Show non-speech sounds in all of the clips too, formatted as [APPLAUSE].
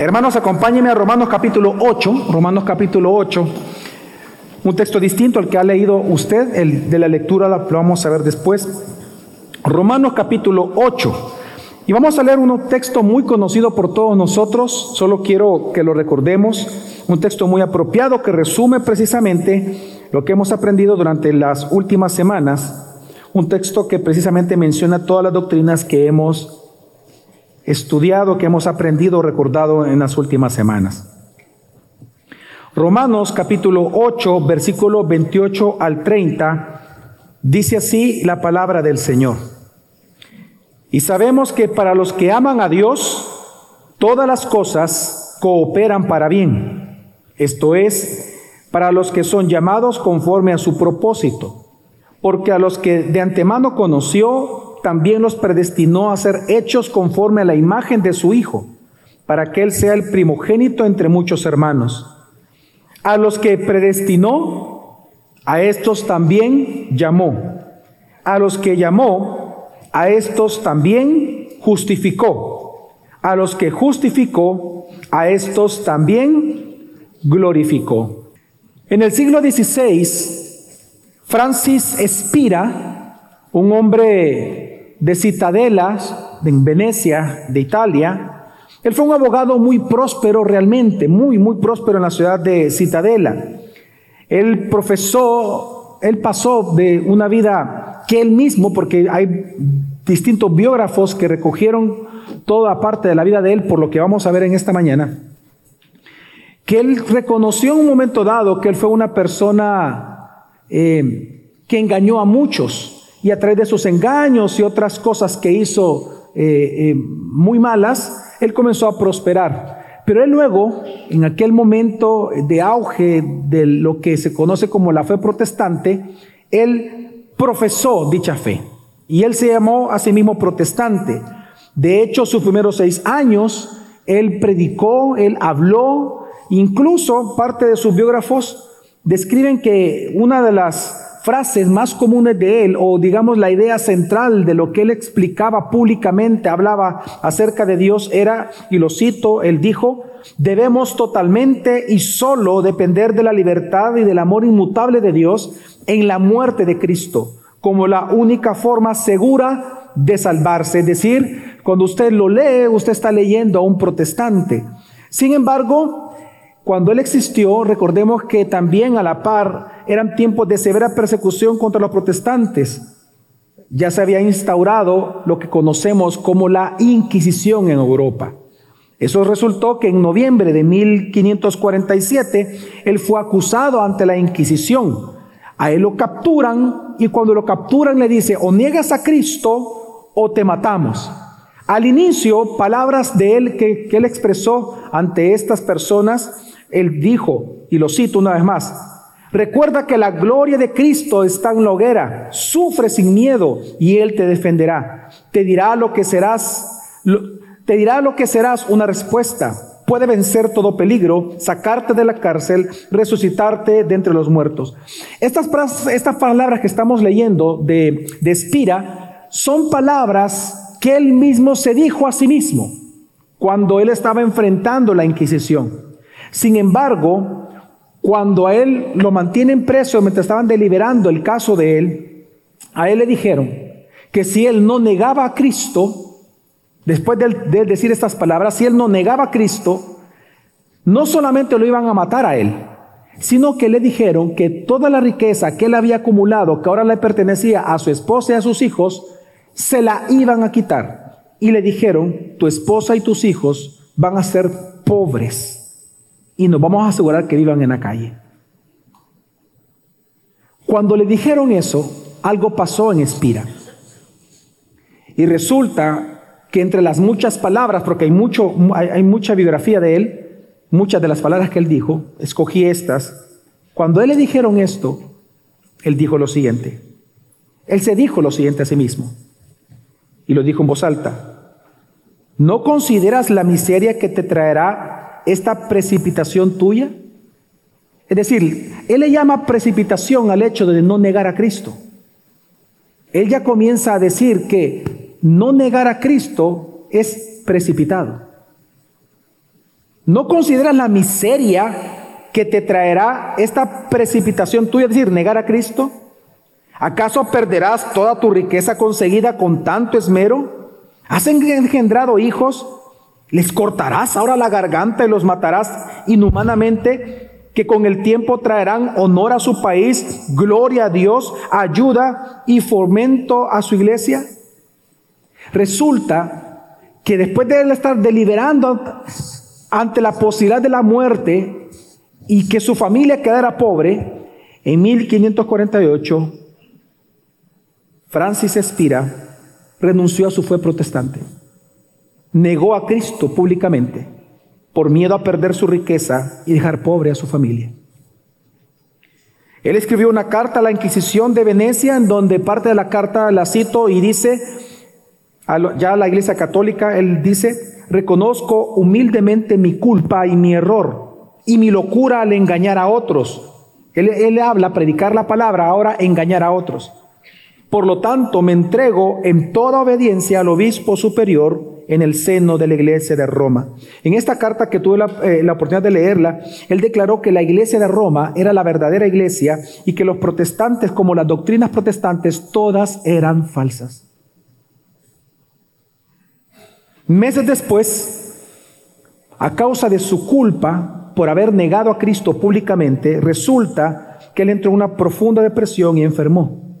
hermanos, acompáñenme a Romanos capítulo 8, Romanos capítulo 8, un texto distinto al que ha leído usted, el de la lectura lo vamos a ver después. Romanos capítulo 8. Y vamos a leer un texto muy conocido por todos nosotros, solo quiero que lo recordemos, un texto muy apropiado que resume precisamente lo que hemos aprendido durante las últimas semanas, un texto que precisamente menciona todas las doctrinas que hemos estudiado, que hemos aprendido, recordado en las últimas semanas. Romanos capítulo 8, versículo 28 al 30, dice así la palabra del Señor. Y sabemos que para los que aman a Dios, todas las cosas cooperan para bien. Esto es, para los que son llamados conforme a su propósito. Porque a los que de antemano conoció, también los predestinó a ser hechos conforme a la imagen de su Hijo, para que Él sea el primogénito entre muchos hermanos. A los que predestinó, a estos también llamó. A los que llamó, a estos también justificó. A los que justificó, a estos también glorificó. En el siglo XVI, Francis Espira, un hombre de Citadelas, en Venecia, de Italia. Él fue un abogado muy próspero realmente, muy, muy próspero en la ciudad de Citadela. Él profesó, él pasó de una vida que él mismo, porque hay distintos biógrafos que recogieron toda parte de la vida de él, por lo que vamos a ver en esta mañana, que él reconoció en un momento dado que él fue una persona eh, que engañó a muchos, y a través de sus engaños y otras cosas que hizo eh, eh, muy malas, él comenzó a prosperar. Pero él luego, en aquel momento de auge de lo que se conoce como la fe protestante, él profesó dicha fe. Y él se llamó a sí mismo protestante. De hecho, sus primeros seis años, él predicó, él habló, incluso parte de sus biógrafos describen que una de las frases más comunes de él, o digamos la idea central de lo que él explicaba públicamente, hablaba acerca de Dios, era, y lo cito, él dijo, debemos totalmente y solo depender de la libertad y del amor inmutable de Dios en la muerte de Cristo, como la única forma segura de salvarse. Es decir, cuando usted lo lee, usted está leyendo a un protestante. Sin embargo, cuando Él existió, recordemos que también a la par eran tiempos de severa persecución contra los protestantes. Ya se había instaurado lo que conocemos como la Inquisición en Europa. Eso resultó que en noviembre de 1547 él fue acusado ante la Inquisición. A él lo capturan y cuando lo capturan le dice, o niegas a Cristo o te matamos. Al inicio, palabras de él que, que él expresó ante estas personas él dijo, y lo cito una vez más, recuerda que la gloria de Cristo está en la hoguera, sufre sin miedo y Él te defenderá. Te dirá lo que serás, te dirá lo que serás una respuesta. Puede vencer todo peligro, sacarte de la cárcel, resucitarte de entre los muertos. Estas, palabras que estamos leyendo de, de Espira son palabras que él mismo se dijo a sí mismo cuando él estaba enfrentando la Inquisición. Sin embargo, cuando a él lo mantienen preso mientras estaban deliberando el caso de él, a él le dijeron que si él no negaba a Cristo, después de, de decir estas palabras, si él no negaba a Cristo, no solamente lo iban a matar a él, sino que le dijeron que toda la riqueza que él había acumulado, que ahora le pertenecía a su esposa y a sus hijos, se la iban a quitar. Y le dijeron, tu esposa y tus hijos van a ser pobres y nos vamos a asegurar que vivan en la calle. Cuando le dijeron eso, algo pasó en Espira. Y resulta que entre las muchas palabras, porque hay, mucho, hay, mucha biografía de él, muchas de las palabras que él dijo, escogí estas. Cuando él le dijeron esto, él dijo lo siguiente. Él se dijo lo siguiente a sí mismo. Y lo dijo en voz alta. ¿No consideras la miseria que te traerá esta precipitación tuya? Es decir, él le llama precipitación al hecho de no negar a Cristo. Él ya comienza a decir que no negar a Cristo es precipitado. ¿No consideras la miseria que te traerá esta precipitación tuya, es decir, negar a Cristo? ¿Acaso perderás toda tu riqueza conseguida con tanto esmero? ¿Has engendrado hijos? ¿Les cortarás ahora la garganta y los matarás inhumanamente? Que con el tiempo traerán honor a su país, gloria a Dios, ayuda y fomento a su iglesia. Resulta que después de él estar deliberando ante la posibilidad de la muerte y que su familia quedara pobre, en 1548, Francis Espira renunció a su fe protestante. Negó a Cristo públicamente por miedo a perder su riqueza y dejar pobre a su familia. Él escribió una carta a la Inquisición de Venecia en donde parte de la carta la cito y dice, ya a la Iglesia Católica, él dice, reconozco humildemente mi culpa y mi error y mi locura al engañar a otros. Él, él habla, predicar la palabra, ahora engañar a otros. Por lo tanto, me entrego en toda obediencia al obispo superior en el seno de la iglesia de Roma. En esta carta que tuve la, eh, la, oportunidad de leerla, él declaró que la iglesia de Roma era la verdadera iglesia y que los protestantes, como las doctrinas protestantes, todas eran falsas. Meses después, a causa de su culpa por haber negado a Cristo públicamente, resulta que él entró en una profunda depresión y enfermó.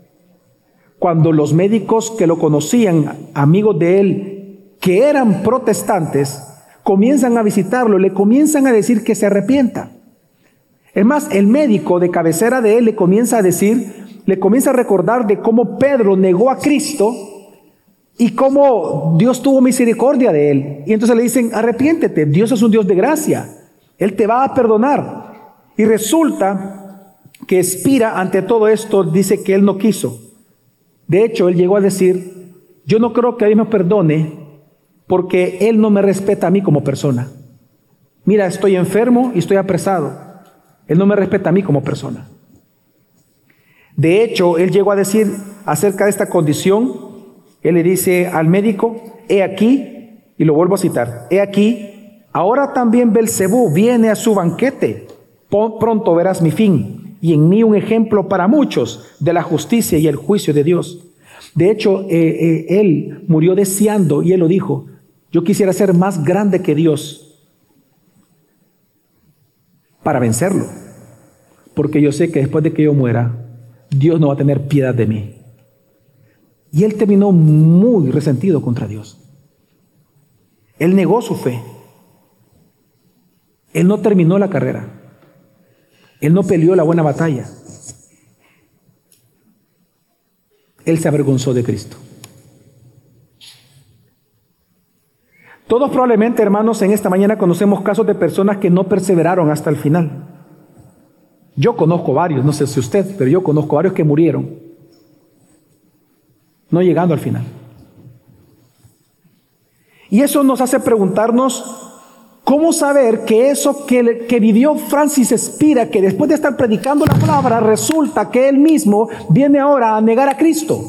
Cuando los médicos que lo conocían, amigos de él, que eran protestantes, comienzan a visitarlo, le comienzan a decir que se arrepienta. Es más, el médico de cabecera de él le comienza a decir, le comienza a recordar de cómo Pedro negó a Cristo y cómo Dios tuvo misericordia de él. Y entonces le dicen, arrepiéntete, Dios es un Dios de gracia, Él te va a perdonar. Y resulta que expira ante todo esto, dice que Él no quiso. De hecho, Él llegó a decir, yo no creo que Dios me perdone porque Él no me respeta a mí como persona. Mira, estoy enfermo y estoy apresado. Él no me respeta a mí como persona. De hecho, Él llegó a decir acerca de esta condición, él le dice al médico, he aquí, y lo vuelvo a citar, he aquí, ahora también Belcebú viene a su banquete, pronto verás mi fin, y en mí un ejemplo para muchos de la justicia y el juicio de Dios. De hecho, eh, eh, él murió deseando, y él lo dijo, yo quisiera ser más grande que Dios para vencerlo, porque yo sé que después de que yo muera, Dios no va a tener piedad de mí. Y él terminó muy resentido contra Dios. Él negó su fe. Él no terminó la carrera. Él no peleó la buena batalla. Él se avergonzó de Cristo. Todos probablemente, hermanos, en esta mañana conocemos casos de personas que no perseveraron hasta el final. Yo conozco varios, no sé si usted, pero yo conozco varios que murieron no llegando al final. Y eso nos hace preguntarnos cómo saber que eso que, que, vivió Francis Espira, que después de estar predicando la palabra, resulta que él mismo viene ahora a negar a Cristo.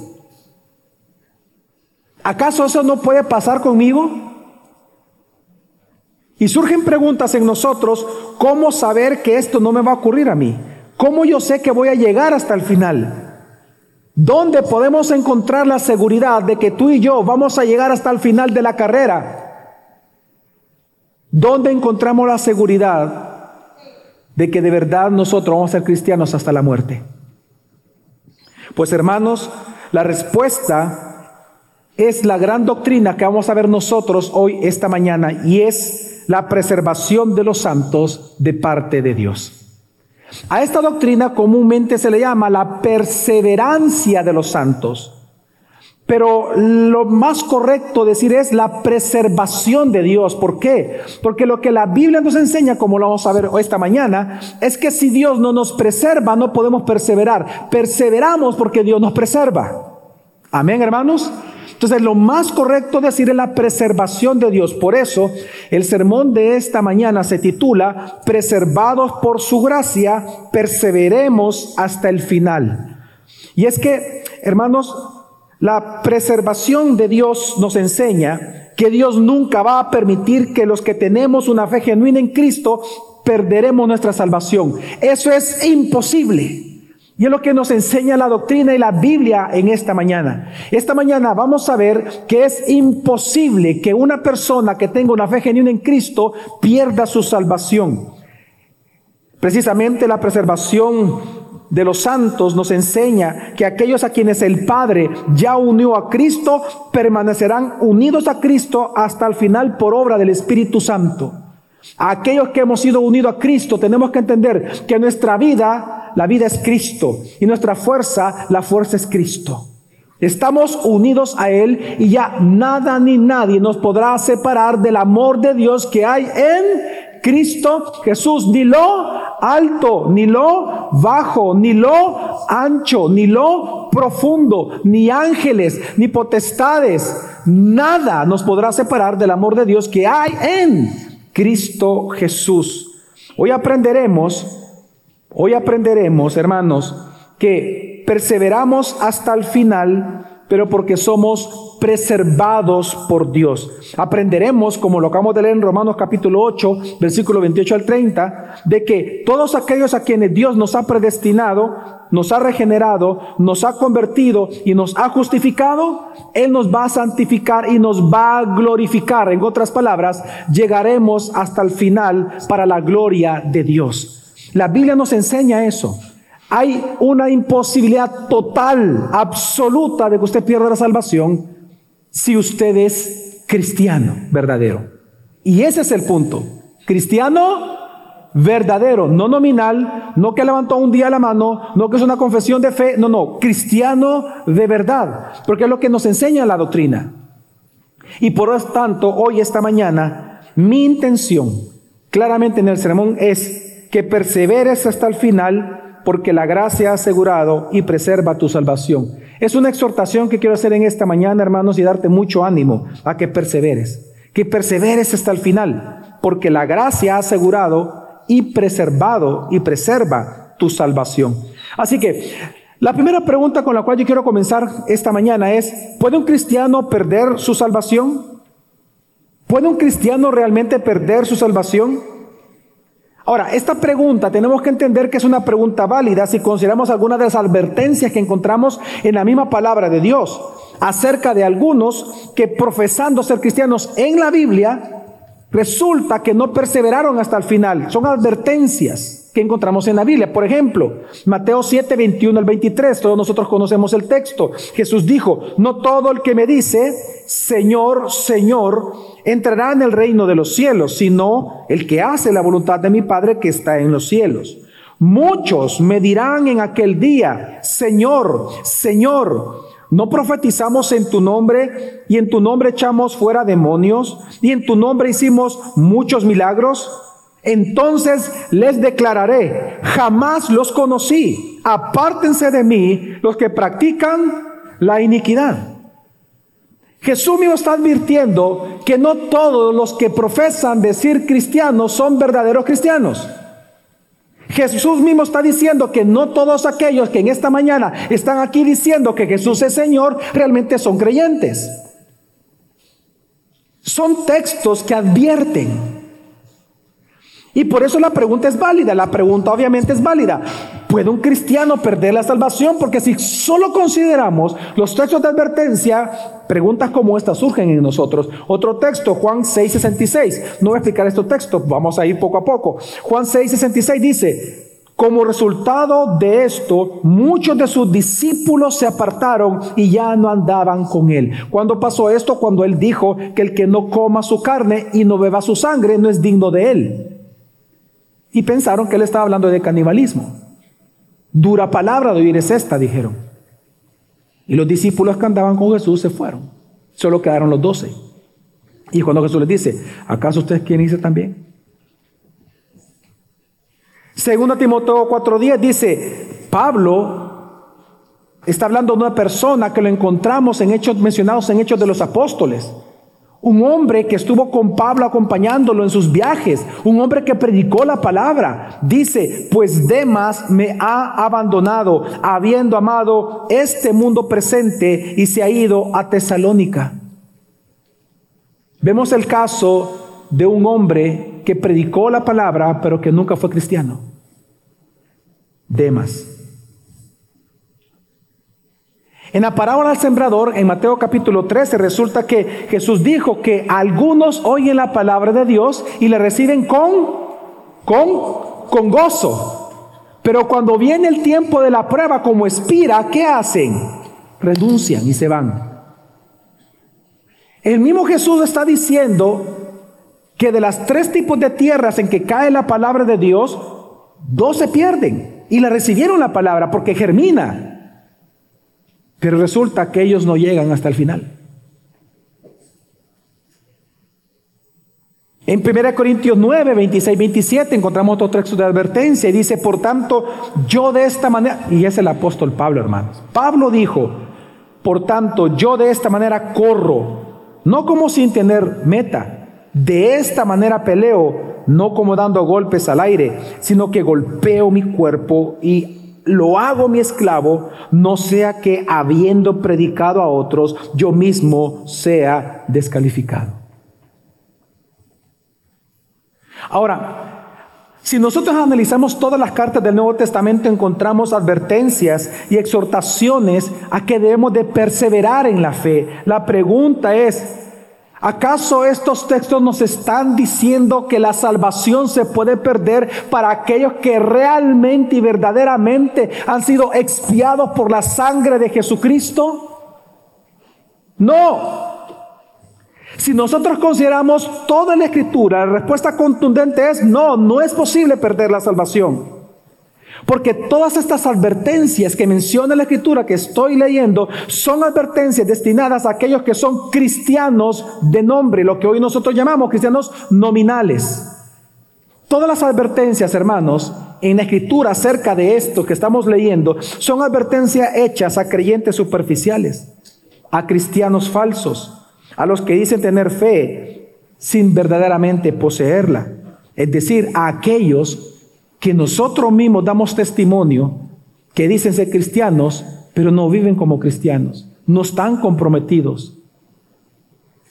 ¿Acaso eso no puede pasar conmigo? Y surgen preguntas en nosotros, ¿cómo saber que esto no me va a ocurrir a mí? ¿Cómo yo sé que voy a llegar hasta el final? ¿Dónde podemos encontrar la seguridad de que tú y yo vamos a llegar hasta el final de la carrera? ¿Dónde encontramos la seguridad de que de verdad nosotros vamos a ser cristianos hasta la muerte? Pues hermanos, la respuesta es la gran doctrina que vamos a ver nosotros hoy, esta mañana, y es la preservación de los santos de parte de Dios. A esta doctrina comúnmente se le llama la perseverancia de los santos. Pero lo más correcto decir es la preservación de Dios. ¿Por qué? Porque lo que la Biblia nos enseña, como lo vamos a ver esta mañana, es que si Dios no nos preserva, no podemos perseverar. Perseveramos porque Dios nos preserva. Amén, hermanos. Entonces, lo más correcto decir es la preservación de Dios. Por eso, el sermón de esta mañana se titula Preservados por su gracia, perseveremos hasta el final. Y es que, hermanos, la preservación de Dios nos enseña que Dios nunca va a permitir que los que tenemos una fe genuina en Cristo perderemos nuestra salvación. Eso es imposible. Y es lo que nos enseña la doctrina y la Biblia en esta mañana. Esta mañana vamos a ver que es imposible que una persona que tenga una fe genuina en Cristo pierda su salvación. Precisamente la preservación de los santos nos enseña que aquellos a quienes el Padre ya unió a Cristo permanecerán unidos a Cristo hasta el final por obra del Espíritu Santo. A aquellos que hemos sido unidos a Cristo tenemos que entender que nuestra vida la vida es Cristo y nuestra fuerza, la fuerza es Cristo. Estamos unidos a Él y ya nada ni nadie nos podrá separar del amor de Dios que hay en Cristo Jesús. Ni lo alto, ni lo bajo, ni lo ancho, ni lo profundo, ni ángeles, ni potestades. Nada nos podrá separar del amor de Dios que hay en Cristo Jesús. Hoy aprenderemos Hoy aprenderemos, hermanos, que perseveramos hasta el final, pero porque somos preservados por Dios. Aprenderemos, como lo acabamos de leer en Romanos capítulo 8, versículo 28 al 30, de que todos aquellos a quienes Dios nos ha predestinado, nos ha regenerado, nos ha convertido y nos ha justificado, Él nos va a santificar y nos va a glorificar. En otras palabras, llegaremos hasta el final para la gloria de Dios. La Biblia nos enseña eso. Hay una imposibilidad total, absoluta de que usted pierda la salvación si usted es cristiano verdadero. Y ese es el punto. Cristiano verdadero, no nominal, no que levantó un día la mano, no que es una confesión de fe, no, no, cristiano de verdad, porque es lo que nos enseña la doctrina. Y por lo tanto, hoy, esta mañana, mi intención, claramente en el sermón, es que perseveres hasta el final, porque la gracia ha asegurado y preserva tu salvación. Es una exhortación que quiero hacer en esta mañana, hermanos, y darte mucho ánimo a que perseveres, que perseveres hasta el final, porque la gracia ha asegurado y preservado y preserva tu salvación. Así que la primera pregunta con la cual yo quiero comenzar esta mañana es, ¿puede un cristiano perder su salvación? ¿Puede un cristiano realmente perder su salvación? Ahora, esta pregunta tenemos que entender que es una pregunta válida si consideramos algunas de las advertencias que encontramos en la misma palabra de Dios acerca de algunos que profesando ser cristianos en la Biblia, resulta que no perseveraron hasta el final. Son advertencias que encontramos en la Biblia. Por ejemplo, Mateo 7, 21 al 23, todos nosotros conocemos el texto. Jesús dijo, no todo el que me dice, Señor, Señor, entrará en el reino de los cielos, sino el que hace la voluntad de mi Padre que está en los cielos. Muchos me dirán en aquel día, Señor, Señor, ¿no profetizamos en tu nombre y en tu nombre echamos fuera demonios y en tu nombre hicimos muchos milagros? Entonces les declararé, jamás los conocí, apártense de mí los que practican la iniquidad. Jesús mismo está advirtiendo que no todos los que profesan decir cristianos son verdaderos cristianos. Jesús mismo está diciendo que no todos aquellos que en esta mañana están aquí diciendo que Jesús es Señor realmente son creyentes. Son textos que advierten y por eso la pregunta es válida, la pregunta obviamente es válida. ¿Puede un cristiano perder la salvación? Porque si solo consideramos los textos de advertencia, preguntas como esta surgen en nosotros. Otro texto, Juan 6:66. No voy a explicar este texto, vamos a ir poco a poco. Juan 6:66 dice, como resultado de esto, muchos de sus discípulos se apartaron y ya no andaban con él. ¿Cuándo pasó esto? Cuando él dijo que el que no coma su carne y no beba su sangre no es digno de él. Y pensaron que él estaba hablando de canibalismo. Dura palabra de oír es esta, dijeron. Y los discípulos que andaban con Jesús se fueron. Solo quedaron los doce. Y cuando Jesús les dice, ¿acaso ustedes quieren irse también? Segundo Timoteo 4.10 dice, Pablo está hablando de una persona que lo encontramos en hechos mencionados en Hechos de los Apóstoles. Un hombre que estuvo con Pablo acompañándolo en sus viajes. Un hombre que predicó la palabra. Dice, pues Demas me ha abandonado, habiendo amado este mundo presente y se ha ido a Tesalónica. Vemos el caso de un hombre que predicó la palabra, pero que nunca fue cristiano. Demas. En la parábola del sembrador, en Mateo capítulo 13, resulta que Jesús dijo que algunos oyen la palabra de Dios y la reciben con, con, con gozo. Pero cuando viene el tiempo de la prueba, como expira, ¿qué hacen? Renuncian y se van. El mismo Jesús está diciendo que de las tres tipos de tierras en que cae la palabra de Dios, dos se pierden y la recibieron la palabra porque germina. Pero resulta que ellos no llegan hasta el final. En 1 Corintios 9, 26, 27 encontramos otro texto de advertencia y dice, por tanto, yo de esta manera, y es el apóstol Pablo, hermanos. Pablo dijo, por tanto, yo de esta manera corro, no como sin tener meta, de esta manera peleo, no como dando golpes al aire, sino que golpeo mi cuerpo y lo hago mi esclavo, no sea que habiendo predicado a otros, yo mismo sea descalificado. Ahora, si nosotros analizamos todas las cartas del Nuevo Testamento, encontramos advertencias y exhortaciones a que debemos de perseverar en la fe. La pregunta es, ¿Acaso estos textos nos están diciendo que la salvación se puede perder para aquellos que realmente y verdaderamente han sido expiados por la sangre de Jesucristo? No. Si nosotros consideramos toda la escritura, la respuesta contundente es no, no es posible perder la salvación. Porque todas estas advertencias que menciona la escritura que estoy leyendo son advertencias destinadas a aquellos que son cristianos de nombre, lo que hoy nosotros llamamos cristianos nominales. Todas las advertencias, hermanos, en la escritura acerca de esto que estamos leyendo son advertencias hechas a creyentes superficiales, a cristianos falsos, a los que dicen tener fe sin verdaderamente poseerla. Es decir, a aquellos que nosotros mismos damos testimonio, que dicen ser cristianos, pero no viven como cristianos, no están comprometidos.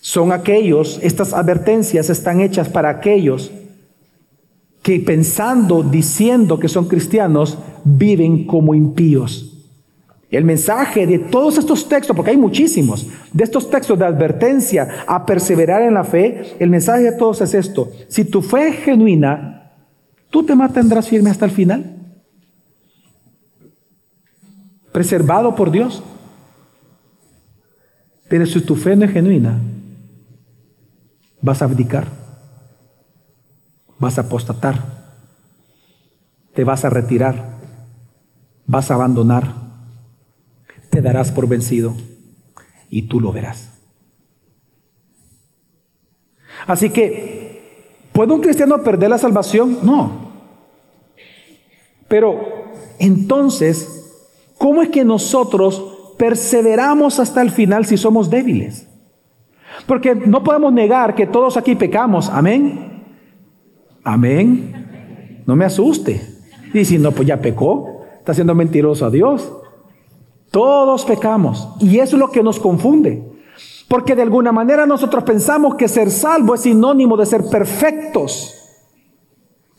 Son aquellos, estas advertencias están hechas para aquellos que pensando, diciendo que son cristianos, viven como impíos. El mensaje de todos estos textos, porque hay muchísimos, de estos textos de advertencia a perseverar en la fe, el mensaje de todos es esto. Si tu fe es genuina, ¿Tú te mantendrás firme hasta el final? Preservado por Dios. Pero si tu fe no es genuina, vas a abdicar, vas a apostatar, te vas a retirar, vas a abandonar, te darás por vencido y tú lo verás. Así que ¿Puede un cristiano perder la salvación? No. Pero entonces, ¿cómo es que nosotros perseveramos hasta el final si somos débiles? Porque no podemos negar que todos aquí pecamos. Amén. Amén. No me asuste. Y si no, pues ya pecó. Está siendo mentiroso a Dios. Todos pecamos. Y eso es lo que nos confunde. Porque de alguna manera nosotros pensamos que ser salvo es sinónimo de ser perfectos.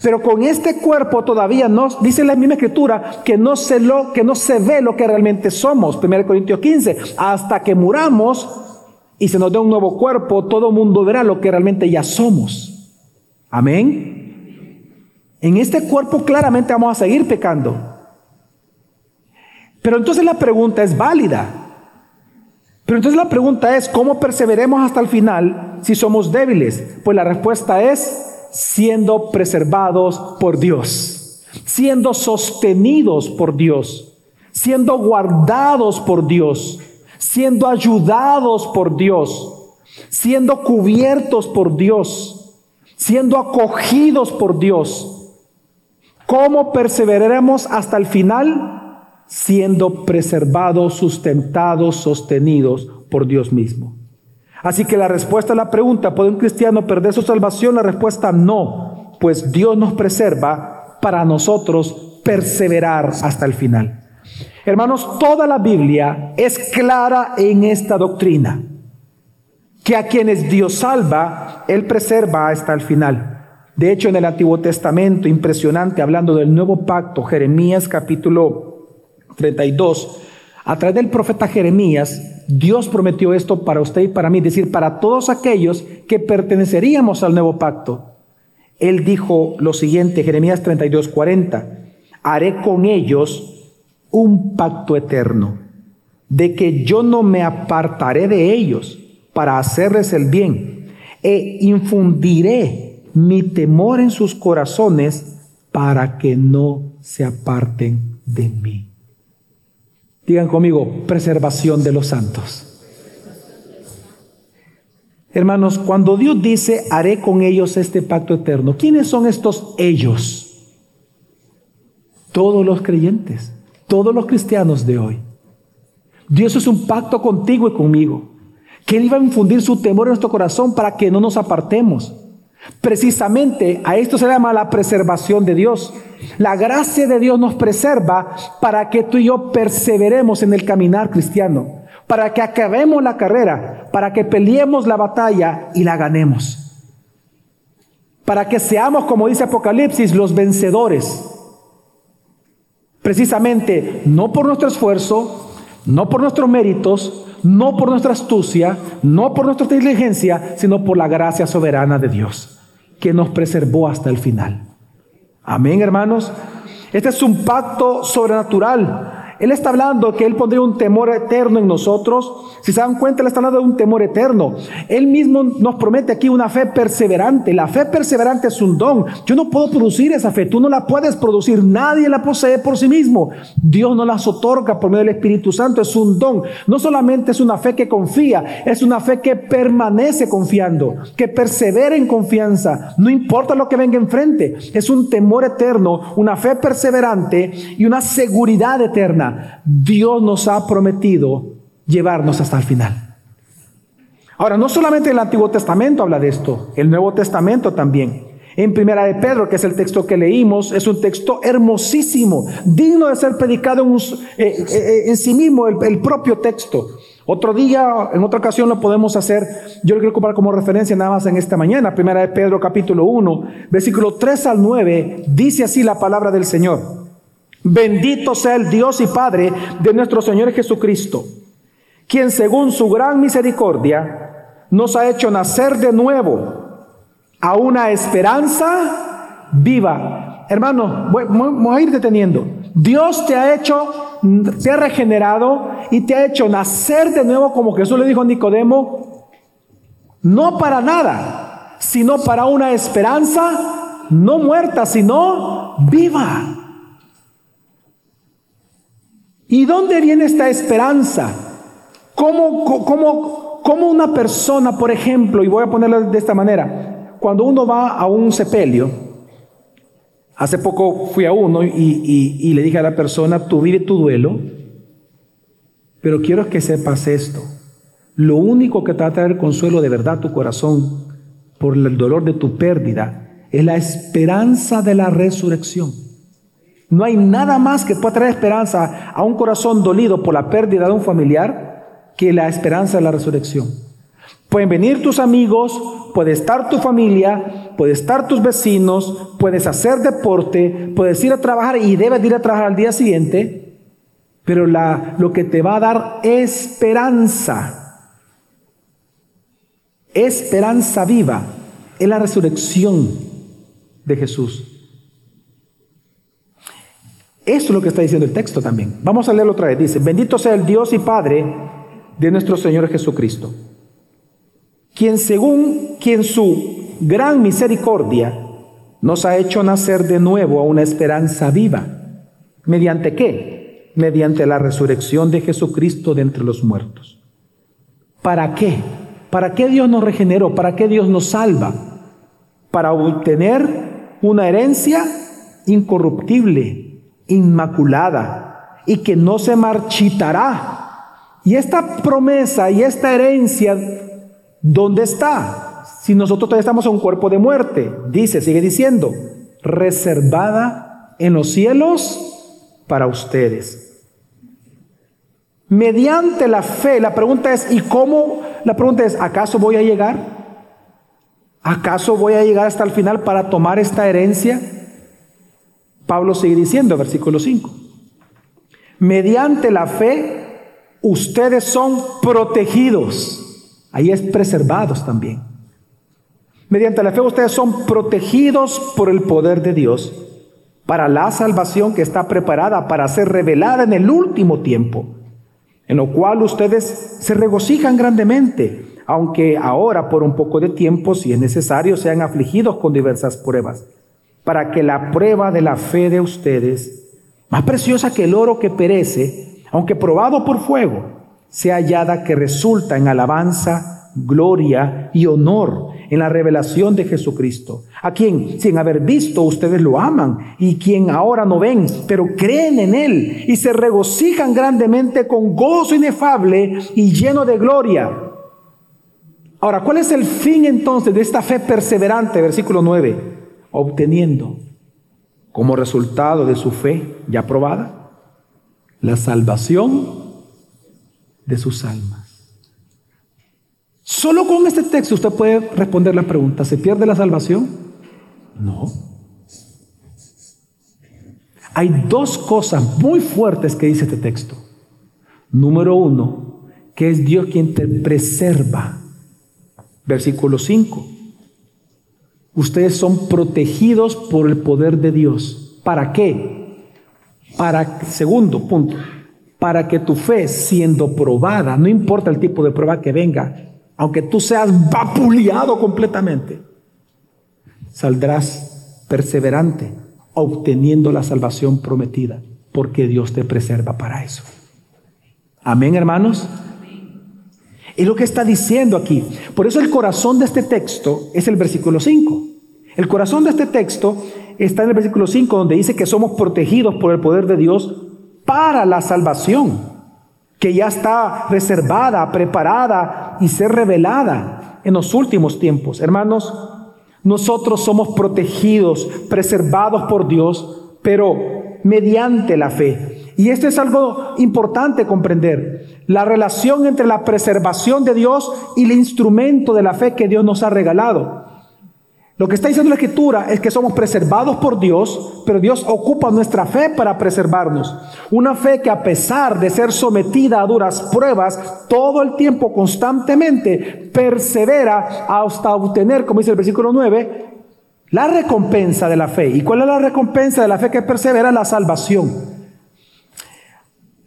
Pero con este cuerpo todavía no, dice la misma escritura, que no se, lo, que no se ve lo que realmente somos. 1 Corintios 15, hasta que muramos y se nos dé un nuevo cuerpo, todo mundo verá lo que realmente ya somos. Amén. En este cuerpo claramente vamos a seguir pecando. Pero entonces la pregunta es válida. Pero entonces la pregunta es, ¿cómo perseveremos hasta el final si somos débiles? Pues la respuesta es siendo preservados por Dios, siendo sostenidos por Dios, siendo guardados por Dios, siendo ayudados por Dios, siendo cubiertos por Dios, siendo acogidos por Dios. ¿Cómo perseveraremos hasta el final? Siendo preservados, sustentados, sostenidos por Dios mismo. Así que la respuesta a la pregunta, ¿puede un cristiano perder su salvación? La respuesta no, pues Dios nos preserva para nosotros perseverar hasta el final. Hermanos, toda la Biblia es clara en esta doctrina. que a quienes Dios salva, Él preserva hasta el final. De hecho, en el Antiguo Testamento, impresionante, hablando del nuevo pacto, Jeremías capítulo 32, a través del profeta Jeremías, Dios prometió esto para usted y para mí, es decir, para todos aquellos que perteneceríamos al nuevo pacto. Él dijo lo siguiente, Jeremías 32, 40, haré con ellos un pacto eterno, de que yo no me apartaré de ellos para hacerles el bien, e infundiré mi temor en sus corazones para que no se aparten de mí. Digan conmigo, preservación de los santos. Hermanos, cuando Dios dice, haré con ellos este pacto eterno, ¿quiénes son estos ellos? Todos los creyentes, todos los cristianos de hoy. Dios es un pacto contigo y conmigo, que Él iba a infundir su temor en nuestro corazón para que no nos apartemos. Precisamente a esto se llama la preservación de Dios. La gracia de Dios nos preserva para que tú y yo perseveremos en el caminar cristiano para que acabemos la carrera, para que peleemos la batalla y la ganemos. Para que seamos, como dice Apocalipsis, los vencedores. Precisamente, no por nuestro esfuerzo, no por nuestros méritos, no por nuestra astucia, no por nuestra inteligencia, sino por la gracia soberana de Dios, que nos preservó hasta el final. Amén, hermanos. Este es un pacto sobrenatural él está hablando que Él pondría un temor eterno en nosotros. Si se dan cuenta, Él está hablando de un temor eterno. Él mismo nos promete aquí una fe perseverante. La fe perseverante es un don. Yo no puedo producir esa fe. Tú no la puedes producir. Nadie la posee por sí mismo. Dios no las otorga por medio del Espíritu Santo. Es un don. No solamente es una fe que confía, es una fe que permanece confiando, que persevera en confianza. No importa lo que venga enfrente. Es un temor eterno, una fe perseverante y una seguridad eterna. Dios nos ha prometido llevarnos hasta el final. Ahora, no solamente el Antiguo Testamento habla de esto, el Nuevo Testamento también. En Primera de Pedro, que es el texto que leímos, es un texto hermosísimo, digno de ser predicado en, eh, eh, sí mismo, el, propio texto. Otro día, en otra ocasión lo podemos hacer, yo lo quiero comprar como referencia nada más en esta mañana, Primera de Pedro capítulo 1, versículo 3 al 9, dice así la palabra del Señor. Bendito sea el Dios y Padre de nuestro Señor Jesucristo, quien según su gran misericordia nos ha hecho nacer de nuevo a una esperanza viva. Hermano, voy, a ir deteniendo. Dios te ha hecho, te ha regenerado y te ha hecho nacer de nuevo, como Jesús le dijo a Nicodemo, no para nada, sino para una esperanza no muerta, sino viva. ¿Y dónde viene esta esperanza? ¿Cómo, cómo, cómo una persona, por ejemplo, y voy a ponerlo de esta manera, cuando uno va a un sepelio, hace poco fui a uno y, y le dije a la persona, tú vive tu duelo, pero quiero que sepas esto. Lo único que te va a traer consuelo de verdad a tu corazón por el dolor de tu pérdida es la esperanza de la resurrección. No hay nada más que pueda traer esperanza a un corazón dolido por la pérdida de un familiar que la esperanza de la resurrección. Pueden venir tus amigos, puede estar tu familia, puede estar tus vecinos, puedes hacer deporte, puedes ir a trabajar y debes ir a trabajar al día siguiente, pero lo que te va a dar esperanza, esperanza viva, es la resurrección de Jesús. Eso es lo que está diciendo el texto también. Vamos a leerlo otra vez. Dice, bendito sea el Dios y Padre de nuestro Señor Jesucristo, quien según quien su gran misericordia nos ha hecho nacer de nuevo a una esperanza viva. ¿Mediante qué? Mediante la resurrección de Jesucristo de entre los muertos. ¿Para qué? ¿Para qué Dios nos regeneró? ¿Para qué Dios nos salva? Para obtener una herencia incorruptible, inmaculada y que no se marchitará. Y esta promesa y esta herencia, ¿dónde está? Si nosotros todavía estamos en un cuerpo de muerte, dice, sigue diciendo, reservada en los cielos para ustedes. Mediante la fe, la pregunta es, ¿y cómo la pregunta es, ¿acaso voy a llegar? ¿Acaso voy a llegar hasta el final para tomar esta herencia? Pablo sigue diciendo, versículo 5, mediante la fe ustedes son protegidos. Ahí es preservados también. Mediante la fe ustedes son protegidos por el poder de Dios para la salvación que está preparada para ser revelada en el último tiempo, en lo cual ustedes se regocijan grandemente, aunque ahora por un poco de tiempo, si es necesario, sean afligidos con diversas pruebas, para que la prueba de la fe de ustedes, más preciosa que el oro que perece, aunque probado por fuego, sea hallada que resulta en alabanza, gloria y honor en la revelación de Jesucristo, a quien sin haber visto ustedes lo aman y quien ahora no ven, pero creen en Él y se regocijan grandemente con gozo inefable y lleno de gloria. Ahora, ¿cuál es el fin entonces de esta fe perseverante? Versículo 9, obteniendo como resultado de su fe ya probada la salvación de sus almas. Solo con este texto usted puede responder la pregunta, ¿se pierde la salvación? No. Hay dos cosas muy fuertes que dice este texto. Número uno, que es Dios quien te preserva. Versículo 5. Ustedes son protegidos por el poder de Dios. ¿Para qué? Para, segundo punto, para que tu fe siendo probada, no importa el tipo de prueba que venga, aunque tú seas vapuleado completamente, saldrás perseverante, obteniendo la salvación prometida, porque Dios te preserva para eso. Amén, hermanos. Es lo que está diciendo aquí. Por eso el corazón de este texto es el versículo 5. El corazón de este texto está en el versículo 5, donde dice que somos protegidos por el poder de Dios para la salvación que ya está reservada, preparada y ser revelada en los últimos tiempos. Hermanos, nosotros somos protegidos, preservados por Dios, pero mediante la fe. Y esto es algo importante comprender. La relación entre la preservación de Dios y el instrumento de la fe que Dios nos ha regalado. Lo que está diciendo la escritura es que somos preservados por Dios, pero Dios ocupa nuestra fe para preservarnos. Una fe que a pesar de ser sometida a duras pruebas, todo el tiempo, constantemente, persevera hasta obtener, como dice el versículo 9, la recompensa de la fe. ¿Y cuál es la recompensa de la fe que persevera? La salvación.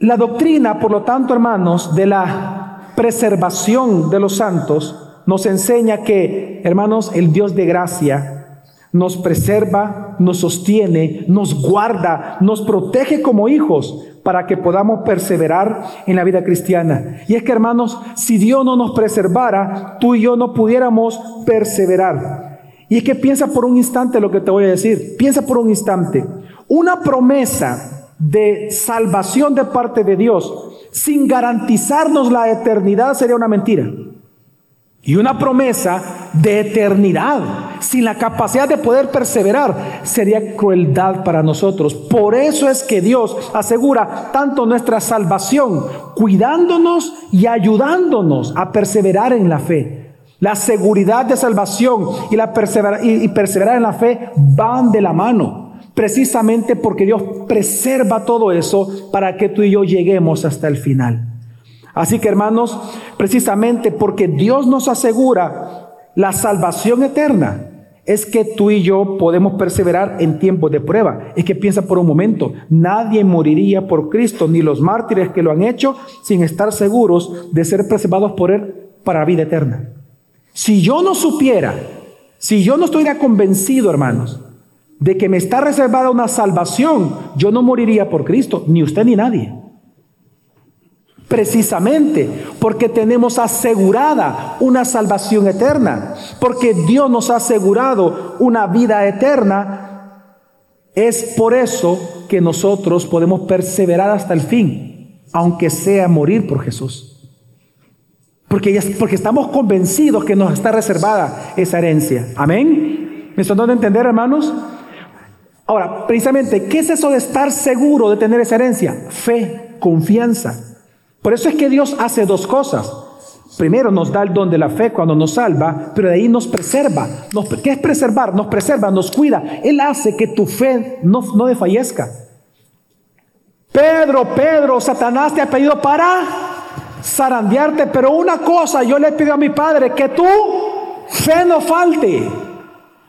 La doctrina, por lo tanto, hermanos, de la preservación de los santos, nos enseña que, hermanos, el Dios de gracia nos preserva, nos sostiene, nos guarda, nos protege como hijos para que podamos perseverar en la vida cristiana. Y es que, hermanos, si Dios no nos preservara, tú y yo no pudiéramos perseverar. Y es que piensa por un instante lo que te voy a decir. Piensa por un instante. Una promesa de salvación de parte de Dios sin garantizarnos la eternidad sería una mentira y una promesa de eternidad sin la capacidad de poder perseverar sería crueldad para nosotros. Por eso es que Dios asegura tanto nuestra salvación, cuidándonos y ayudándonos a perseverar en la fe. La seguridad de salvación y, la y perseverar en la fe van de la mano, precisamente porque Dios preserva todo eso para que tú y yo lleguemos hasta el final. Así que hermanos, precisamente porque Dios nos asegura la salvación eterna, es que tú y yo podemos perseverar en tiempos de prueba. Es que piensa por un momento, nadie moriría por Cristo, ni los mártires que lo han hecho, sin estar seguros de ser preservados por Él para vida eterna. Si yo no supiera, si yo no estuviera convencido, hermanos, de que me está reservada una salvación, yo no moriría por Cristo, ni usted ni nadie. Precisamente porque tenemos asegurada una salvación eterna, porque Dios nos ha asegurado una vida eterna, es por eso que nosotros podemos perseverar hasta el fin, aunque sea morir por Jesús. Porque, porque estamos convencidos que nos está reservada esa herencia. Amén. ¿Me están dando a entender, hermanos? Ahora, precisamente, ¿qué es eso de estar seguro de tener esa herencia? Fe, confianza. Por eso es que Dios hace dos cosas. primero nos da el don de la fe cuando nos salva, pero de ahí nos preserva. ¿Qué es preservar? Nos preserva, nos cuida. Él hace que tu fe no, no desfallezca. Pedro, Pedro, Satanás te ha pedido para zarandearte, pero una cosa yo le pido a mi Padre, que tu fe no falte.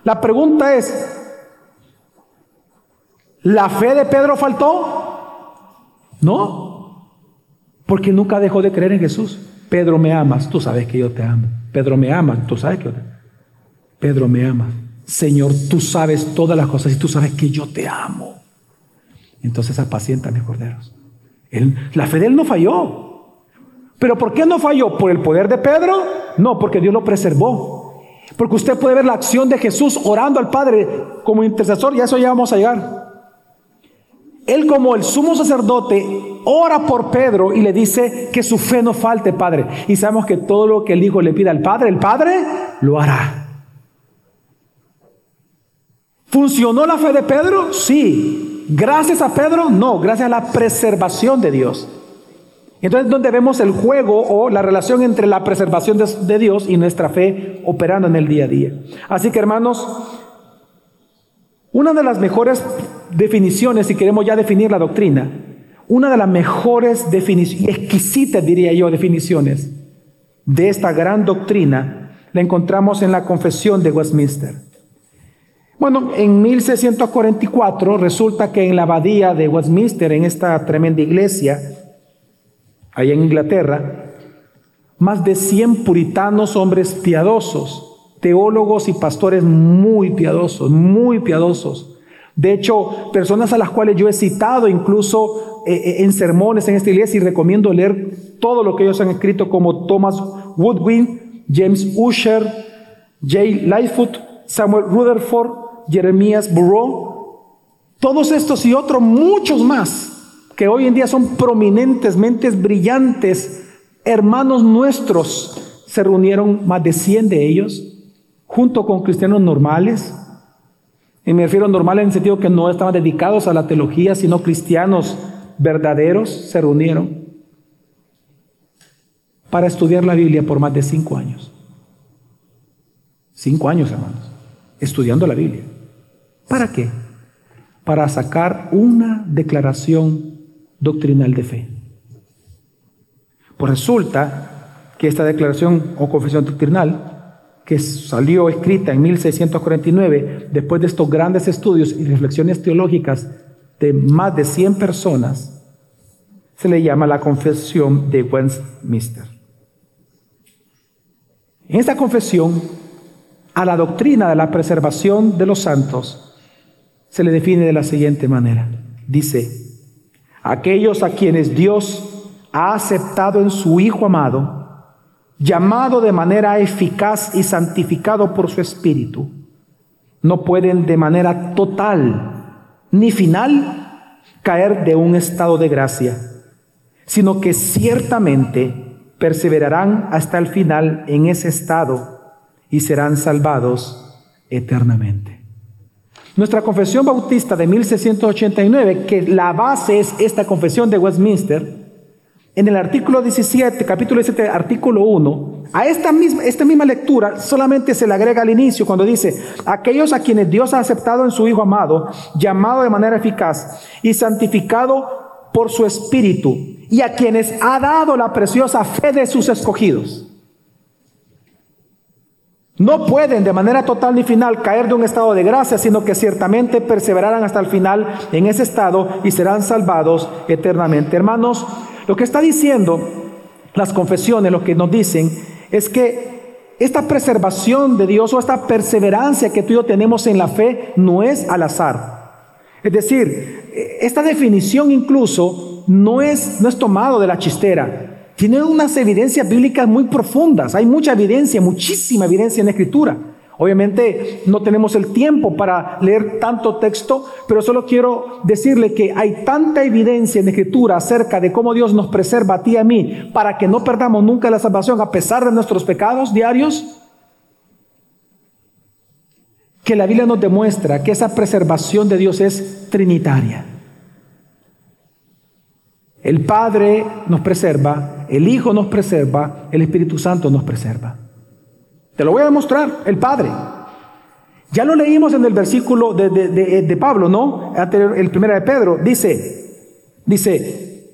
La pregunta es, ¿la fe de Pedro faltó? No, porque nunca dejó de creer en Jesús. Pedro, me amas, tú sabes que yo te amo. Pedro, me amas, tú sabes que yo te amo. Pedro, me amas. Señor, tú sabes todas las cosas y tú sabes que yo te amo. Entonces apacienta mis corderos. la fe de él no falló. ¿Pero por qué no falló? ¿Por el poder de Pedro? No, porque Dios lo preservó. Porque usted puede ver la acción de Jesús orando al Padre como intercesor y a eso ya vamos a llegar. Él como el sumo sacerdote ora por Pedro y le dice que su fe no falte, Padre. Y sabemos que todo lo que el Hijo le pida al Padre, el Padre lo hará. ¿Funcionó la fe de Pedro? Sí. ¿Gracias a Pedro? No, gracias a la preservación de Dios. Entonces, donde vemos el juego o la relación entre la preservación de, de, Dios y nuestra fe operando en el día a día. Así que, hermanos, una de las mejores definiciones, si queremos ya definir la doctrina, una de las mejores definiciones, exquisitas diría yo, definiciones de esta gran doctrina, la encontramos en la Confesión de Westminster. Bueno, en 1644 resulta que en la abadía de Westminster, en esta tremenda iglesia, allá en Inglaterra, más de 100 puritanos, hombres piadosos, teólogos y pastores muy piadosos, muy piadosos, de hecho, personas a las cuales yo he citado incluso eh, eh, en sermones en esta iglesia y recomiendo leer todo lo que ellos han escrito como Thomas Woodwin, James Usher, Jay Lightfoot, Samuel Rutherford, Jeremías Burrow, todos estos y otros muchos más que hoy en día son prominentes, mentes brillantes, hermanos nuestros, se reunieron más de 100 de ellos, junto con cristianos normales, y me refiero a normal en el sentido que no estaban dedicados a la teología, sino cristianos verdaderos se reunieron para estudiar la Biblia por más de cinco años. Cinco años, hermanos, estudiando la Biblia. ¿Para qué? Para sacar una declaración doctrinal de fe. Pues resulta que esta declaración o confesión doctrinal que salió escrita en 1649, después de estos grandes estudios y reflexiones teológicas de más de 100 personas, se le llama la Confesión de Westminster. En esta confesión, a la doctrina de la preservación de los santos se le define de la siguiente manera. Dice, aquellos a quienes Dios ha aceptado en su Hijo amado, llamado de manera eficaz y santificado por su Espíritu, no pueden de manera total ni final caer de un estado de gracia, sino que ciertamente perseverarán hasta el final en ese estado y serán salvados eternamente. Nuestra confesión bautista de 1689, que la base es esta confesión de Westminster, en el artículo 17, capítulo 17, artículo 1, a esta misma, esta misma lectura solamente se le agrega al inicio cuando dice, aquellos a quienes Dios ha aceptado en su Hijo amado, llamado de manera eficaz y santificado por su Espíritu, y a quienes ha dado la preciosa fe de sus escogidos. No pueden de manera total ni final caer de un estado de gracia, sino que ciertamente perseverarán hasta el final en ese estado y serán salvados eternamente. Hermanos, lo que está diciendo las confesiones, lo que nos dicen, es que esta preservación de Dios o esta perseverancia que tú y yo tenemos en la fe no es al azar. Es decir, esta definición incluso no es, no es tomado de la chistera. Tiene unas evidencias bíblicas muy profundas. Hay mucha evidencia, muchísima evidencia en la escritura. Obviamente no tenemos el tiempo para leer tanto texto, pero solo quiero decirle que hay tanta evidencia en Escritura acerca de cómo Dios nos preserva a ti y a mí para que no perdamos nunca la salvación a pesar de nuestros pecados diarios, que la Biblia nos demuestra que esa preservación de Dios es trinitaria. El Padre nos preserva, el Hijo nos preserva, el Espíritu Santo nos preserva. Te lo voy a demostrar, el Padre. Ya lo leímos en el versículo de, Pablo, ¿no? El primero de Pedro. Dice, dice,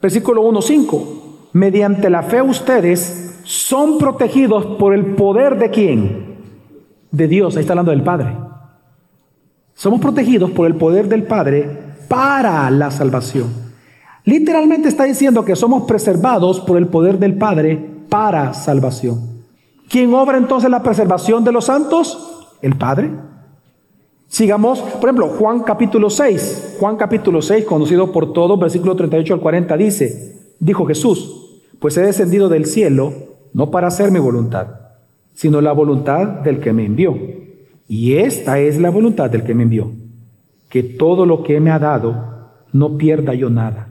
versículo 1.5, mediante la fe ustedes son protegidos por el poder de quién? De Dios, ahí está hablando del Padre. Somos protegidos por el poder del Padre para la salvación. Literalmente está diciendo que somos preservados por el poder del Padre para salvación. ¿Quién obra entonces la preservación de los santos? El Padre. Sigamos, por ejemplo, Juan capítulo 6. Juan capítulo 6, conocido por todos, versículo 38 al 40, dice, dijo Jesús, pues he descendido del cielo no para hacer mi voluntad, sino la voluntad del que me envió. Y esta es la voluntad del que me envió, que todo lo que me ha dado no pierda yo nada,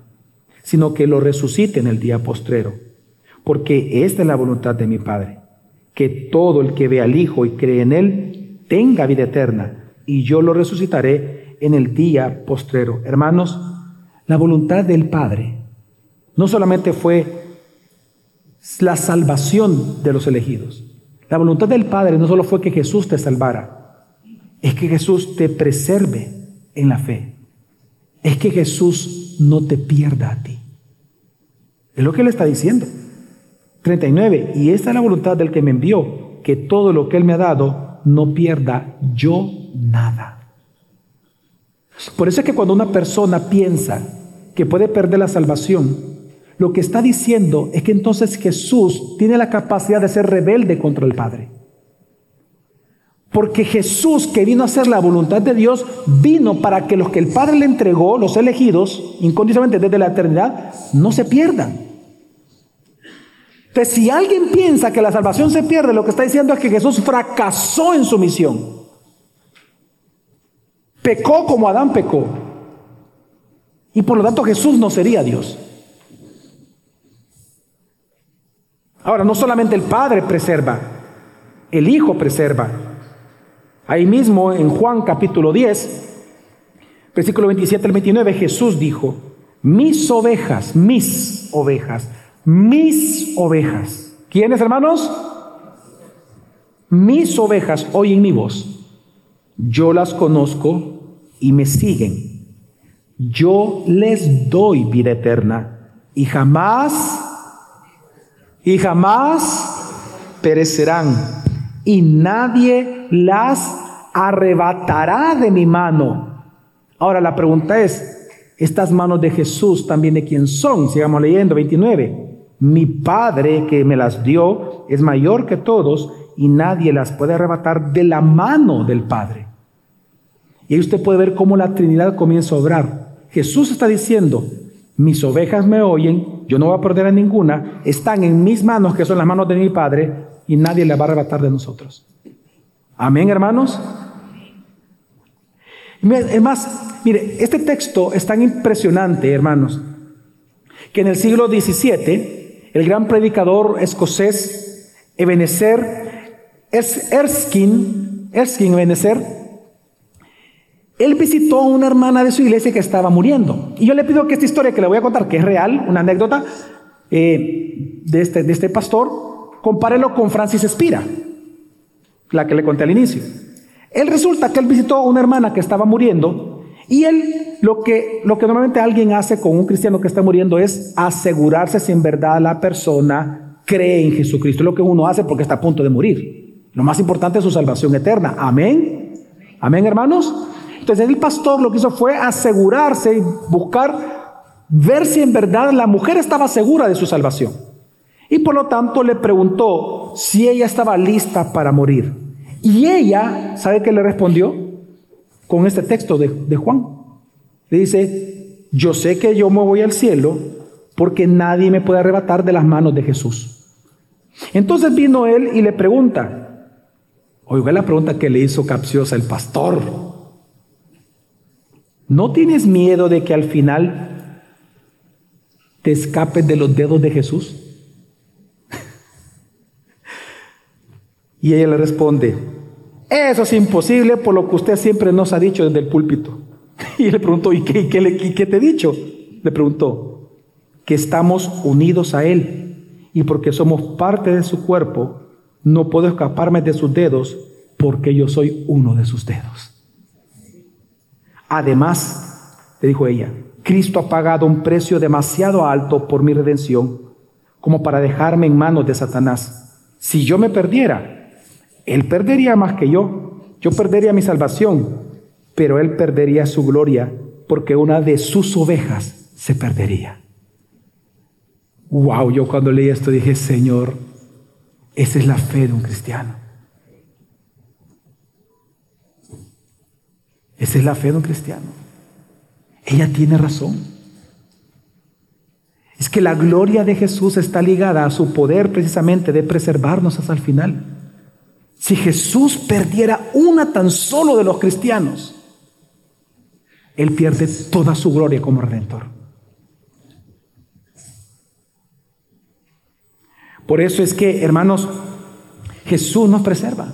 sino que lo resucite en el día postrero, porque esta es la voluntad de mi Padre que todo el que ve al Hijo y cree en Él tenga vida eterna, y yo lo resucitaré en el día postrero. Hermanos, la voluntad del Padre no solamente fue la salvación de los elegidos, la voluntad del Padre no solo fue que Jesús te salvara, es que Jesús te preserve en la fe, es que Jesús no te pierda a ti. Es lo que Él está diciendo. 39. Y esta es la voluntad del que me envió, que todo lo que Él me ha dado no pierda yo nada. Por eso es que cuando una persona piensa que puede perder la salvación, lo que está diciendo es que entonces Jesús tiene la capacidad de ser rebelde contra el Padre. Porque Jesús, que vino a hacer la voluntad de Dios, vino para que los que el Padre le entregó, los elegidos, incondicionalmente desde la eternidad, no se pierdan entonces, si alguien piensa que la salvación se pierde, lo que está diciendo es que Jesús fracasó en su misión. Pecó como Adán pecó. Y por lo tanto Jesús no sería Dios. Ahora, no solamente el Padre preserva, el Hijo preserva. Ahí mismo en Juan capítulo 10, versículo 27 al 29, Jesús dijo, mis ovejas, mis ovejas, mis ovejas. ¿Quiénes, hermanos? Mis ovejas oyen mi voz. Yo las conozco y me siguen. Yo les doy vida eterna y jamás, y jamás perecerán. Y nadie las arrebatará de mi mano. Ahora la pregunta es, ¿estas manos de Jesús también de quién son? Sigamos leyendo, 29. Mi Padre que me las dio es mayor que todos y nadie las puede arrebatar de la mano del Padre. Y ahí usted puede ver cómo la Trinidad comienza a obrar. Jesús está diciendo, mis ovejas me oyen, yo no voy a perder a ninguna, están en mis manos, que son las manos de mi Padre, y nadie las va a arrebatar de nosotros. Amén, hermanos. Es más, mire, este texto es tan impresionante, hermanos, que en el siglo XVII, el gran predicador escocés Ebenezer Erskine, Erskine Ebenezer, él visitó a una hermana de su iglesia que estaba muriendo. Y yo le pido que esta historia que le voy a contar, que es real, una anécdota eh, de, este, de este pastor, compárelo con Francis Espira, la que le conté al inicio. Él resulta que él visitó a una hermana que estaba muriendo y él lo que, lo que normalmente alguien hace con un cristiano que está muriendo es asegurarse si en verdad la persona cree en Jesucristo. Es lo que uno hace porque está a punto de morir. Lo más importante es su salvación eterna. Amén. Amén, hermanos. Entonces el pastor lo que hizo fue asegurarse y buscar ver si en verdad la mujer estaba segura de su salvación. Y por lo tanto le preguntó si ella estaba lista para morir. Y ella, ¿sabe qué le respondió? Con este texto de, Juan. Le dice, yo sé que yo me voy al cielo porque nadie me puede arrebatar de las manos de Jesús. Entonces vino él y le pregunta, oiga la pregunta que le hizo capciosa el pastor, ¿no tienes miedo de que al final te escapes de los dedos de Jesús? [LAUGHS] y ella le responde, eso es imposible por lo que usted siempre nos ha dicho desde el púlpito. [LAUGHS] Y le preguntó, ¿y qué, qué, te he dicho? Le preguntó, que estamos unidos a Él y porque somos parte de su cuerpo, no puedo escaparme de sus dedos porque yo soy uno de sus dedos. Además, le dijo ella, Cristo ha pagado un precio demasiado alto por mi redención como para dejarme en manos de Satanás. Si yo me perdiera, Él perdería más que yo. Yo perdería mi salvación, pero Él perdería su gloria porque una de sus ovejas se perdería. Wow, yo cuando leí esto dije, Señor, esa es la fe de un cristiano. Esa es la fe de un cristiano. Ella tiene razón. Es que la gloria de Jesús está ligada a su poder precisamente de preservarnos hasta el final. Si Jesús perdiera una tan solo de los cristianos, Él pierde toda su gloria como redentor. Por eso es que, hermanos, Jesús nos preserva.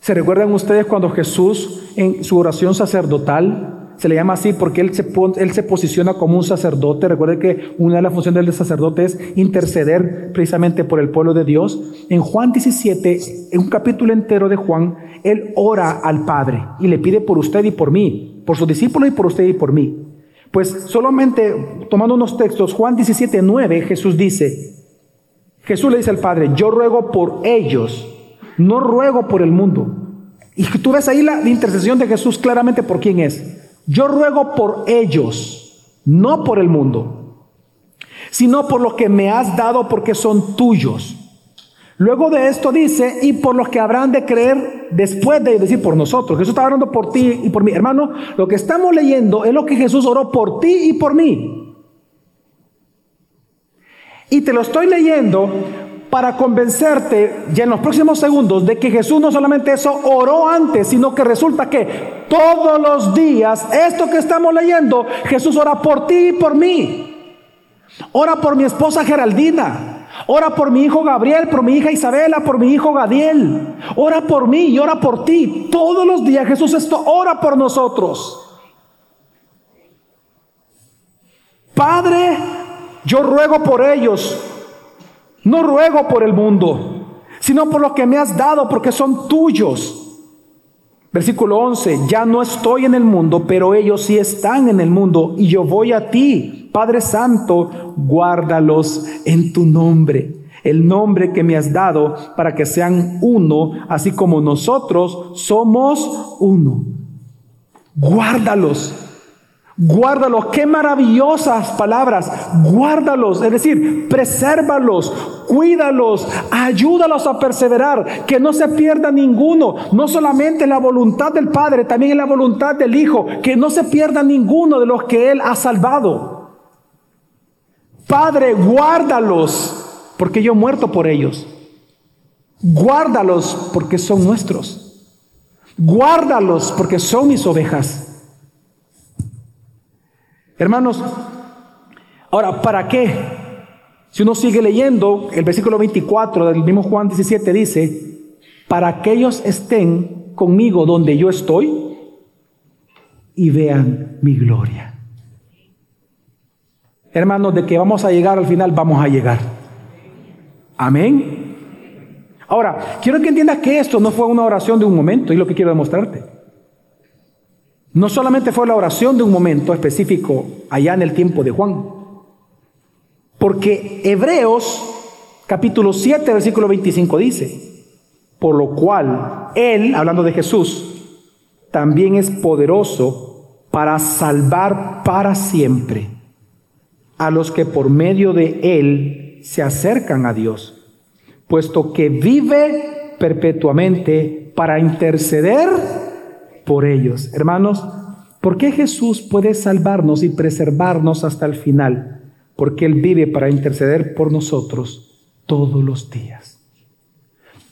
¿Se recuerdan ustedes cuando Jesús en su oración sacerdotal se le llama así porque él se, él se posiciona como un sacerdote. Recuerden que una de las funciones del sacerdote es interceder precisamente por el pueblo de Dios. En Juan 17, en un capítulo entero de Juan, él ora al Padre y le pide por usted y por mí, por sus discípulos y por usted y por mí. Pues solamente tomando unos textos, Juan 17, 9, Jesús dice, Jesús le dice al Padre, yo ruego por ellos, no ruego por el mundo. Y tú ves ahí la, intercesión de Jesús claramente por quién es. Yo ruego por ellos, no por el mundo, sino por los que me has dado porque son tuyos. Luego de esto dice, y por los que habrán de creer después de decir por nosotros. Jesús está orando por ti y por mí. Hermano, lo que estamos leyendo es lo que Jesús oró por ti y por mí. Y te lo estoy leyendo para convencerte ya en los próximos segundos de que Jesús no solamente eso oró antes, sino que resulta que todos los días, esto que estamos leyendo, Jesús ora por ti y por mí. Ora por mi esposa Geraldina. Ora por mi hijo Gabriel, por mi hija Isabela, por mi hijo Gadiel. Ora por mí y ora por ti. Todos los días Jesús esto ora por nosotros. Padre, yo ruego por ellos no ruego por el mundo, sino por lo que me has dado, porque son tuyos. Versículo 11, ya no estoy en el mundo, pero ellos sí están en el mundo y yo voy a ti. Padre Santo, guárdalos en tu nombre, el nombre que me has dado para que sean uno, así como nosotros somos uno. Guárdalos Guárdalos, qué maravillosas palabras. Guárdalos, es decir, presérvalos, cuídalos, ayúdalos a perseverar, que no se pierda ninguno. No solamente la voluntad del Padre, también la voluntad del Hijo, que no se pierda ninguno de los que Él ha salvado. Padre, guárdalos, porque yo he muerto por ellos. Guárdalos porque son nuestros. Guárdalos porque son mis ovejas. Hermanos, ahora, ¿para qué? Si uno sigue leyendo, el versículo 24 del mismo Juan 17 dice, para que ellos estén conmigo donde yo estoy y vean mi gloria. Hermanos, de que vamos a llegar al final, vamos a llegar. Amén. Ahora, quiero que entiendas que esto no fue una oración de un momento, y lo que quiero demostrarte. No solamente fue la oración de un momento específico allá en el tiempo de Juan, porque Hebreos capítulo 7 versículo 25 dice, por lo cual Él, hablando de Jesús, también es poderoso para salvar para siempre a los que por medio de Él se acercan a Dios, puesto que vive perpetuamente para interceder por ellos. Hermanos, ¿por qué Jesús puede salvarnos y preservarnos hasta el final? Porque Él vive para interceder por nosotros todos los días.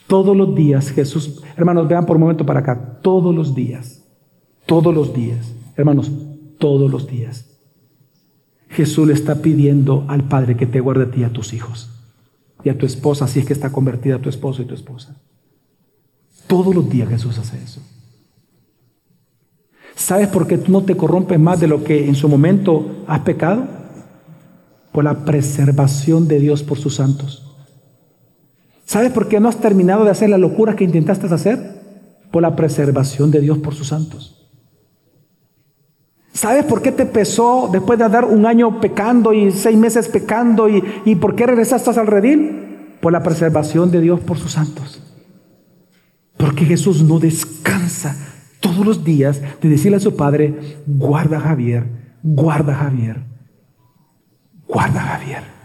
Todos los días Jesús, hermanos, vean por un momento para acá, todos los días, todos los días, hermanos, todos los días. Jesús le está pidiendo al Padre que te guarde a ti y a tus hijos y a tu esposa, si es que está convertida a tu esposo y tu esposa. Todos los días Jesús hace eso. ¿Sabes por qué no te corrompes más de lo que en su momento has pecado? Por la preservación de Dios por sus santos. ¿Sabes por qué no has terminado de hacer la locura que intentaste hacer? Por la preservación de Dios por sus santos. ¿Sabes por qué te pesó después de andar un año pecando y seis meses pecando y, y por qué regresaste al redil? Por la preservación de Dios por sus santos. Porque Jesús no descansa todos los días de decirle a su padre, guarda Javier, guarda Javier, guarda Javier.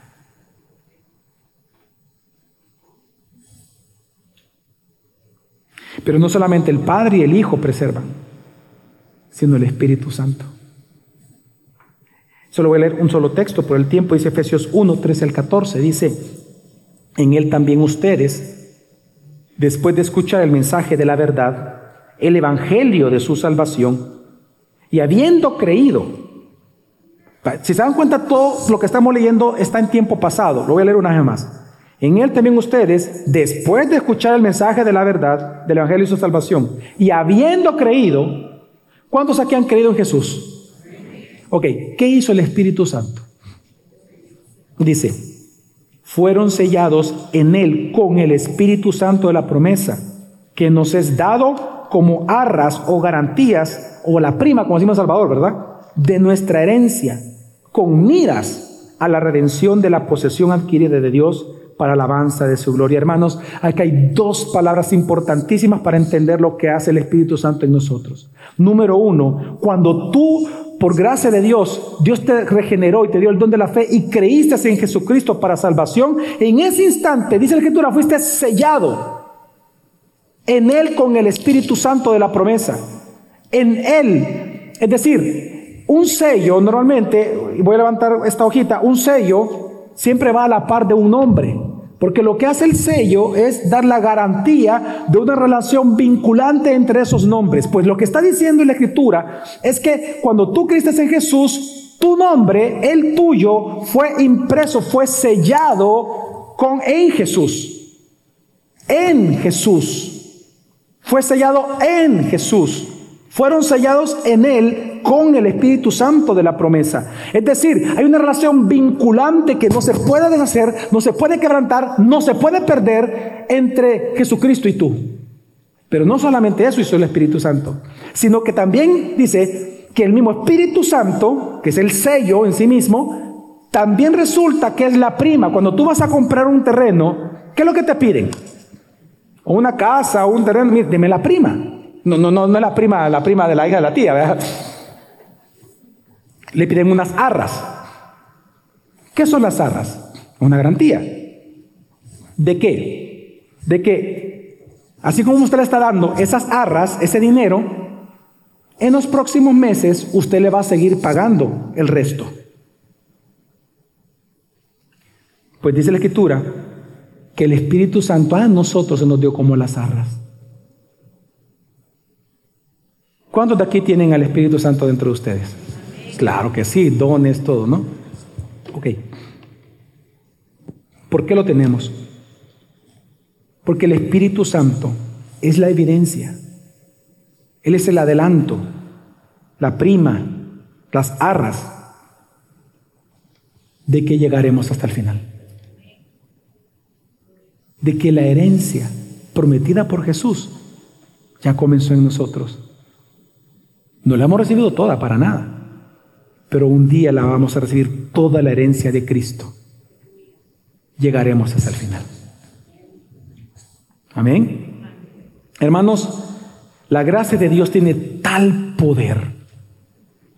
Pero no solamente el Padre y el Hijo preservan, sino el Espíritu Santo. Solo voy a leer un solo texto por el tiempo, dice Efesios 1, 13 al 14, dice, en él también ustedes, después de escuchar el mensaje de la verdad, el evangelio de su salvación, y habiendo creído, si se dan cuenta, todo lo que estamos leyendo está en tiempo pasado, lo voy a leer una vez más. En él también ustedes, después de escuchar el mensaje de la verdad, del evangelio de su salvación, y habiendo creído, ¿cuántos aquí han creído en Jesús? Ok, ¿qué hizo el Espíritu Santo? Dice, fueron sellados en él con el Espíritu Santo de la promesa, que nos es dado como arras o garantías, o la prima, como decimos Salvador, ¿verdad? De nuestra herencia, con miras a la redención de la posesión adquirida de Dios para alabanza de su gloria. Hermanos, aquí hay dos palabras importantísimas para entender lo que hace el Espíritu Santo en nosotros. Número uno, cuando tú por gracia de Dios, Dios te regeneró y te dio el don de la fe y creíste en Jesucristo para salvación, en ese instante, dice la Escritura, fuiste sellado en Él con el Espíritu Santo de la promesa. En Él. Es decir, un sello normalmente, voy a levantar esta hojita, un sello siempre va a la par de un nombre. Porque lo que hace el sello es dar la garantía de una relación vinculante entre esos nombres. Pues lo que está diciendo en la escritura es que cuando tú creíste en Jesús, tu nombre, el tuyo, fue impreso, fue sellado con en Jesús. En Jesús. Fue sellado en Jesús fueron sellados en Él con el Espíritu Santo de la promesa. Es decir, hay una relación vinculante que no se puede deshacer, no se puede quebrantar, no se puede perder entre Jesucristo y tú. Pero no solamente eso hizo el Espíritu Santo, sino que también dice que el mismo Espíritu Santo, que es el sello en sí mismo, también resulta que es la prima. Cuando tú vas a comprar un terreno, ¿qué es lo que te piden? O una casa, o un terreno, dime la prima. No, no, no, no es la prima, la prima de la hija de la tía. Le piden unas arras. ¿Qué son las arras? Una garantía. ¿De qué? De que, así como usted le está dando esas arras, ese dinero, en los próximos meses usted le va a seguir pagando el resto. Pues dice la Escritura que el Espíritu Santo a nosotros se nos dio como las arras. ¿Cuántos de aquí tienen al Espíritu Santo dentro de ustedes? Claro que sí, dones, todo, ¿no? Ok. ¿Por qué lo tenemos? Porque el Espíritu Santo es la evidencia. Él es el adelanto, la prima, las arras de que llegaremos hasta el final. De que la herencia prometida por Jesús ya comenzó en nosotros no la hemos recibido toda, para nada. Pero un día la vamos a recibir toda la herencia de Cristo. Llegaremos hasta el final. Amén. Hermanos, la gracia de Dios tiene tal poder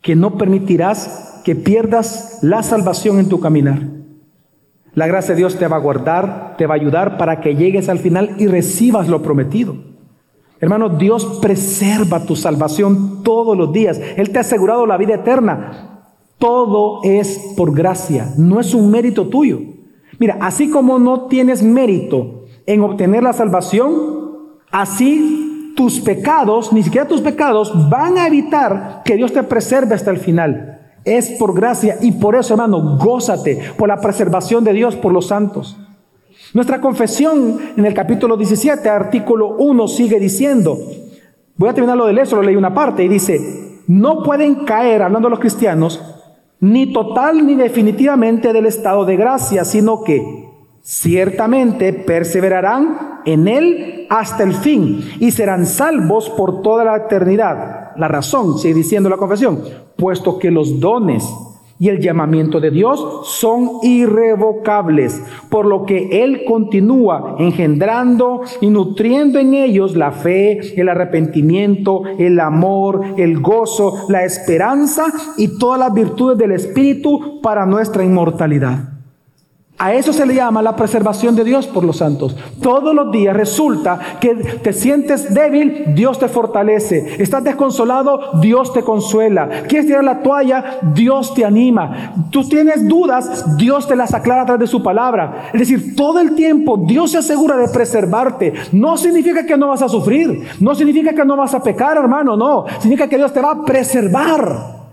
que no permitirás que pierdas la salvación en tu caminar. La gracia de Dios te va a guardar, te va a ayudar para que llegues al final y recibas lo prometido. Hermano, Dios preserva tu salvación todos los días. Él te ha asegurado la vida eterna. Todo es por gracia, no es un mérito tuyo. Mira, así como no tienes mérito en obtener la salvación, así tus pecados, ni siquiera tus pecados, van a evitar que Dios te preserve hasta el final. Es por gracia y por eso, hermano, gózate por la preservación de Dios por los santos. Nuestra confesión en el capítulo 17, artículo 1, sigue diciendo, voy a terminar lo de eso, lo leí una parte, y dice, no pueden caer, hablando de los cristianos, ni total ni definitivamente del estado de gracia, sino que ciertamente perseverarán en él hasta el fin y serán salvos por toda la eternidad. La razón, sigue diciendo la confesión, puesto que los dones y el llamamiento de Dios son irrevocables, por lo que Él continúa engendrando y nutriendo en ellos la fe, el arrepentimiento, el amor, el gozo, la esperanza y todas las virtudes del Espíritu para nuestra inmortalidad. A eso se le llama la preservación de Dios por los santos. Todos los días resulta que te sientes débil, Dios te fortalece. Estás desconsolado, Dios te consuela. Quieres tirar la toalla, Dios te anima. Tú tienes dudas, Dios te las aclara a través de su palabra. Es decir, todo el tiempo Dios se asegura de preservarte. No significa que no vas a sufrir. No significa que no vas a pecar, hermano. No. Significa que Dios te va a preservar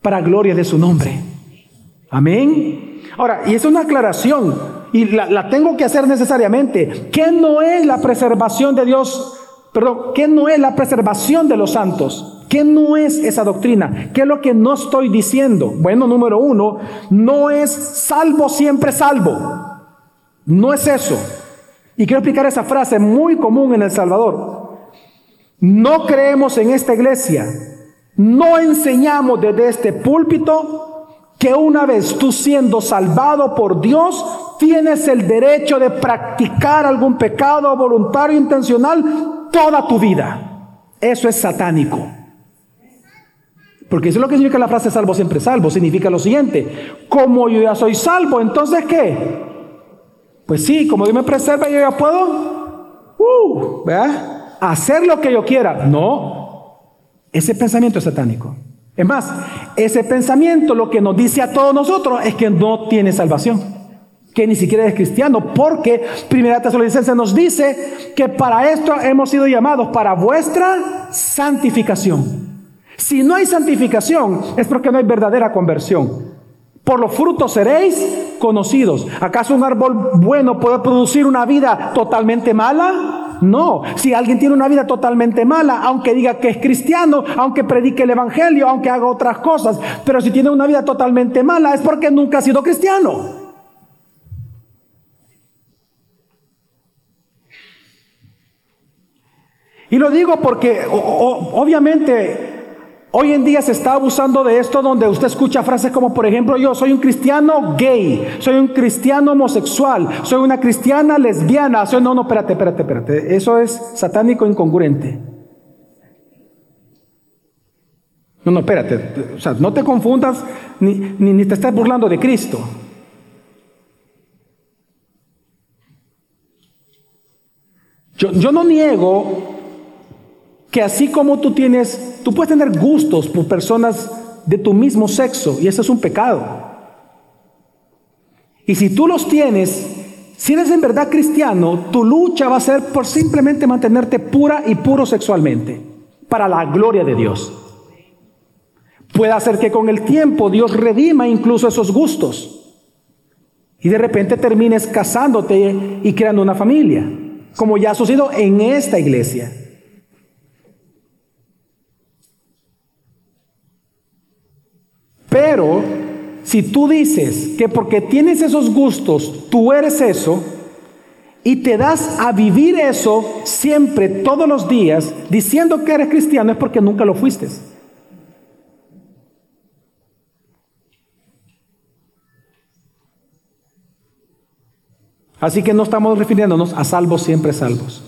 para gloria de su nombre. Amén. Ahora, y es una aclaración, y la, tengo que hacer necesariamente. ¿Qué no es la preservación de Dios? Perdón, ¿qué no es la preservación de los santos? ¿Qué no es esa doctrina? ¿Qué es lo que no estoy diciendo? Bueno, número uno, no es salvo siempre salvo. No es eso. Y quiero explicar esa frase muy común en El Salvador. No creemos en esta iglesia. No enseñamos desde este púlpito que una vez tú siendo salvado por Dios, tienes el derecho de practicar algún pecado voluntario intencional toda tu vida. Eso es satánico. Porque eso es lo que significa la frase salvo siempre salvo. Significa lo siguiente, como yo ya soy salvo, entonces ¿qué? Pues sí, como Dios me preserva, yo ya puedo uh, hacer lo que yo quiera. No, ese pensamiento es satánico. Es más, ese pensamiento lo que nos dice a todos nosotros es que no tiene salvación, que ni siquiera es cristiano, porque Primera Tesalonicense nos dice que para esto hemos sido llamados, para vuestra santificación. Si no hay santificación, es porque no hay verdadera conversión. Por los frutos seréis conocidos. ¿Acaso un árbol bueno puede producir una vida totalmente mala? No, si alguien tiene una vida totalmente mala, aunque diga que es cristiano, aunque predique el Evangelio, aunque haga otras cosas, pero si tiene una vida totalmente mala es porque nunca ha sido cristiano. Y lo digo porque obviamente Hoy en día se está abusando de esto donde usted escucha frases como, por ejemplo, yo soy un cristiano gay, soy un cristiano homosexual, soy una cristiana lesbiana. No, no, espérate, espérate, espérate. Eso es satánico incongruente. No, no, espérate. O sea, no te confundas ni, ni, te estás burlando de Cristo. Yo, yo no niego que así como tú tienes, tú puedes tener gustos por personas de tu mismo sexo y eso es un pecado. Y si tú los tienes, si eres en verdad cristiano, tu lucha va a ser por simplemente mantenerte pura y puro sexualmente, para la gloria de Dios. Puede ser que con el tiempo Dios redima incluso esos gustos. Y de repente termines casándote y creando una familia, como ya ha sucedido en esta iglesia. Pero si tú dices que porque tienes esos gustos, tú eres eso, y te das a vivir eso siempre, todos los días, diciendo que eres cristiano, es porque nunca lo fuiste. Así que no estamos refiriéndonos a salvos siempre salvos.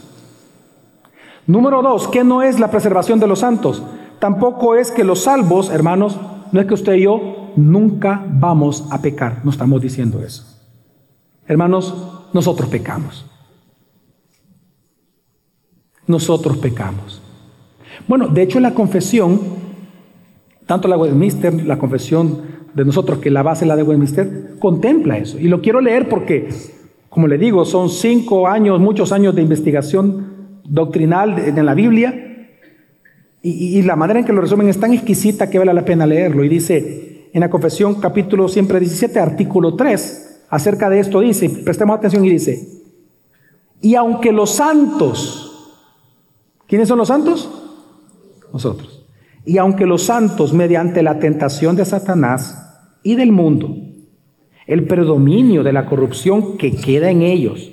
Número dos, ¿qué no es la preservación de los santos? Tampoco es que los salvos, hermanos, no es que usted y yo nunca vamos a pecar, no estamos diciendo eso. Hermanos, nosotros pecamos. Nosotros pecamos. Bueno, de hecho la confesión, tanto la Westminster, la confesión de nosotros, que la base la de Westminster, contempla eso. Y lo quiero leer porque, como le digo, son cinco años, muchos años de investigación doctrinal en la Biblia y, la manera en que lo resumen es tan exquisita que vale la pena leerlo. Y dice en la confesión capítulo siempre 17, artículo 3, acerca de esto dice, prestemos atención y dice, y aunque los santos, ¿quiénes son los santos? Nosotros. Y aunque los santos, mediante la tentación de Satanás y del mundo, el predominio de la corrupción que queda en ellos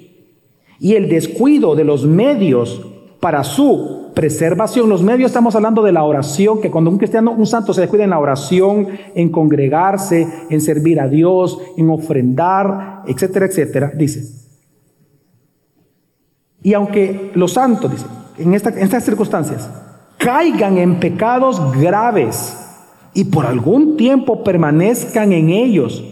y el descuido de los medios para su preservación. Los medios estamos hablando de la oración, que cuando un cristiano, un santo se descuida en la oración, en congregarse, en servir a Dios, en ofrendar, etcétera, etcétera, dice. Y aunque los santos, dice, en, esta, en estas circunstancias, caigan en pecados graves y por algún tiempo permanezcan en ellos,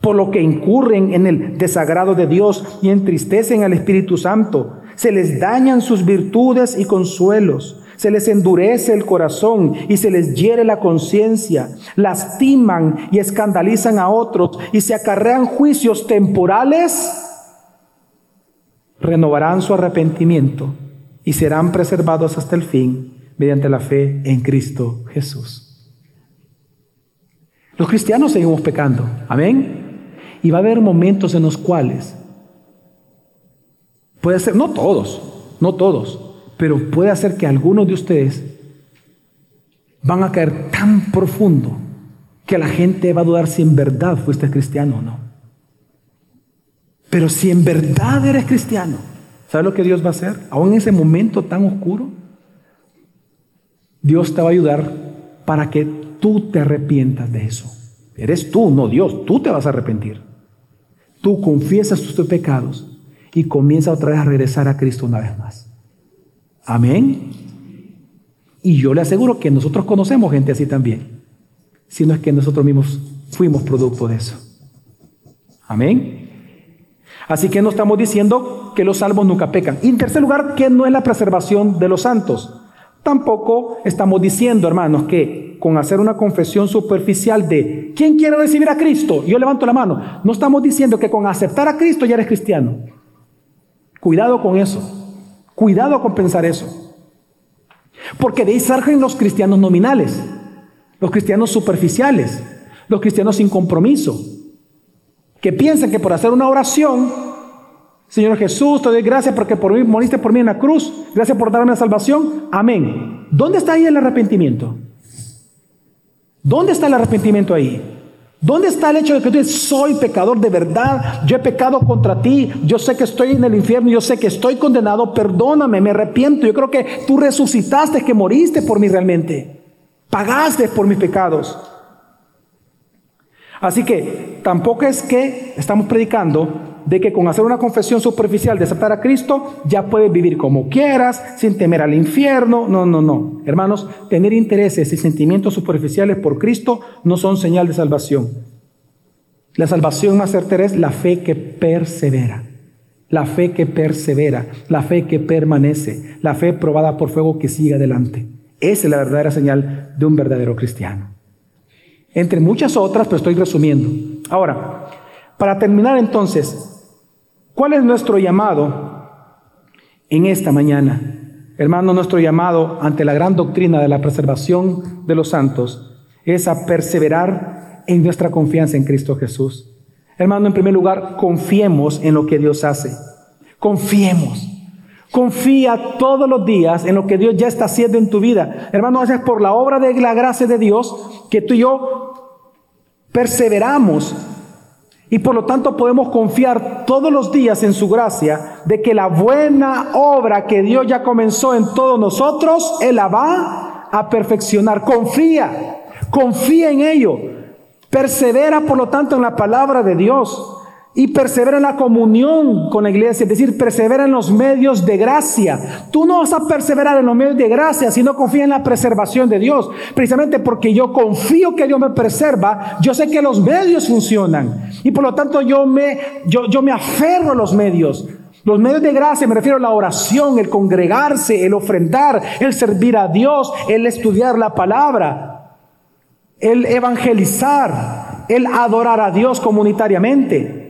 por lo que incurren en el desagrado de Dios y entristecen al Espíritu Santo, se les dañan sus virtudes y consuelos, se les endurece el corazón y se les hiere la conciencia, lastiman y escandalizan a otros y se acarrean juicios temporales, renovarán su arrepentimiento y serán preservados hasta el fin mediante la fe en Cristo Jesús. Los cristianos seguimos pecando, amén. Y va a haber momentos en los cuales puede ser, no todos, no todos, pero puede ser que algunos de ustedes van a caer tan profundo que la gente va a dudar si en verdad fuiste cristiano o no. Pero si en verdad eres cristiano, ¿sabes lo que Dios va a hacer? Aún en ese momento tan oscuro, Dios te va a ayudar para que tú te arrepientas de eso. Eres tú, no Dios, tú te vas a arrepentir. Tú confiesas tus pecados y comienza otra vez a regresar a Cristo una vez más. Amén. Y yo le aseguro que nosotros conocemos gente así también, si no es que nosotros mismos fuimos producto de eso. Amén. Así que no estamos diciendo que los salvos nunca pecan. Y en tercer lugar, que no es la preservación de los santos. Tampoco estamos diciendo, hermanos, que con hacer una confesión superficial de ¿quién quiere recibir a Cristo? Yo levanto la mano. No estamos diciendo que con aceptar a Cristo ya eres cristiano. Cuidado con eso. Cuidado con pensar eso. Porque de ahí surgen los cristianos nominales, los cristianos superficiales, los cristianos sin compromiso, que piensan que por hacer una oración, Señor Jesús, te doy gracias porque por mí moriste por mí en la cruz, gracias por darme la salvación, amén. ¿Dónde está ahí el arrepentimiento? ¿Dónde está el arrepentimiento ahí? ¿Dónde está el hecho de que tú soy pecador de verdad? Yo he pecado contra ti, yo sé que estoy en el infierno, yo sé que estoy condenado, perdóname, me arrepiento. Yo creo que tú resucitaste, que moriste por mí realmente. Pagaste por mis pecados. Así que tampoco es que estamos predicando de que con hacer una confesión superficial de aceptar a Cristo ya puedes vivir como quieras, sin temer al infierno. No, no, no. Hermanos, tener intereses y sentimientos superficiales por Cristo no son señal de salvación. La salvación más certera es la fe que persevera. La fe que persevera, la fe que permanece, la fe probada por fuego que sigue adelante. Esa es la verdadera señal de un verdadero cristiano. Entre muchas otras, pero estoy resumiendo. Ahora, para terminar entonces, ¿Cuál es nuestro llamado en esta mañana? Hermano, nuestro llamado ante la gran doctrina de la preservación de los santos es a perseverar en nuestra confianza en Cristo Jesús. Hermano, en primer lugar, confiemos en lo que Dios hace. Confiemos. Confía todos los días en lo que Dios ya está haciendo en tu vida. Hermano, es por la obra de la gracia de Dios que tú y yo perseveramos y por lo tanto podemos confiar todos los días en su gracia de que la buena obra que Dios ya comenzó en todos nosotros, Él la va a perfeccionar. Confía, confía en ello. Persevera por lo tanto en la palabra de Dios y persevera en la comunión con la iglesia, es decir, persevera en los medios de gracia. Tú no vas a perseverar en los medios de gracia si no confías en la preservación de Dios. Precisamente porque yo confío que Dios me preserva, yo sé que los medios funcionan y por lo tanto yo me, yo, yo me aferro a los medios. Los medios de gracia me refiero a la oración, el congregarse, el ofrendar, el servir a Dios, el estudiar la palabra, el evangelizar, el adorar a Dios comunitariamente.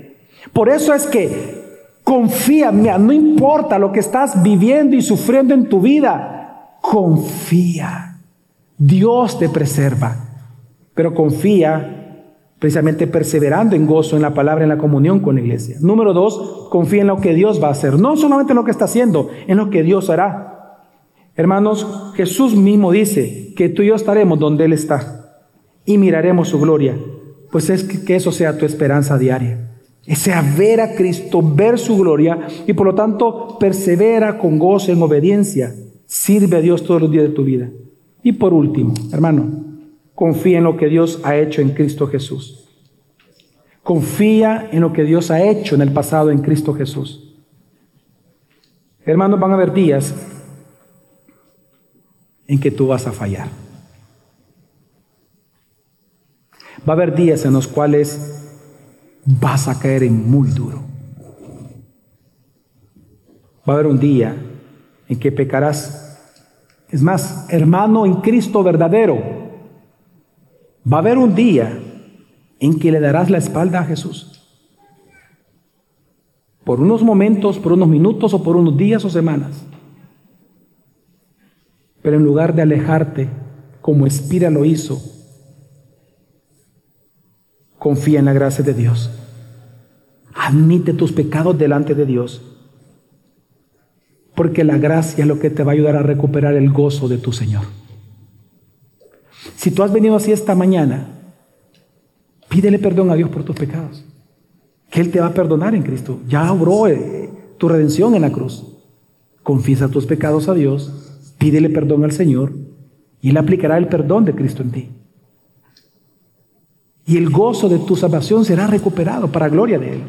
Por eso es que confía, no importa lo que estás viviendo y sufriendo en tu vida, confía. Dios te preserva, pero confía precisamente perseverando en gozo, en la palabra, en la comunión con la iglesia. Número dos, confía en lo que Dios va a hacer, no solamente en lo que está haciendo, en lo que Dios hará. Hermanos, Jesús mismo dice que tú y yo estaremos donde Él está y miraremos su gloria. Pues es que eso sea tu esperanza diaria. Ese ver a Cristo, ver su gloria y por lo tanto persevera con gozo en obediencia. Sirve a Dios todos los días de tu vida. Y por último, hermano, confía en lo que Dios ha hecho en Cristo Jesús. Confía en lo que Dios ha hecho en el pasado en Cristo Jesús. Hermanos, van a haber días en que tú vas a fallar. Va a haber días en los cuales vas a caer en muy duro. Va a haber un día en que pecarás. Es más, hermano en Cristo verdadero, va a haber un día en que le darás la espalda a Jesús. Por unos momentos, por unos minutos o por unos días o semanas. Pero en lugar de alejarte, como Espira lo hizo, confía en la gracia de Dios. Admite tus pecados delante de Dios. Porque la gracia es lo que te va a ayudar a recuperar el gozo de tu Señor. Si tú has venido así esta mañana, pídele perdón a Dios por tus pecados. Que Él te va a perdonar en Cristo. Ya obró eh, tu redención en la cruz. Confiesa tus pecados a Dios Pídele perdón al Señor y Él aplicará el perdón de Cristo en ti. Y el gozo de tu salvación será recuperado para gloria de Él.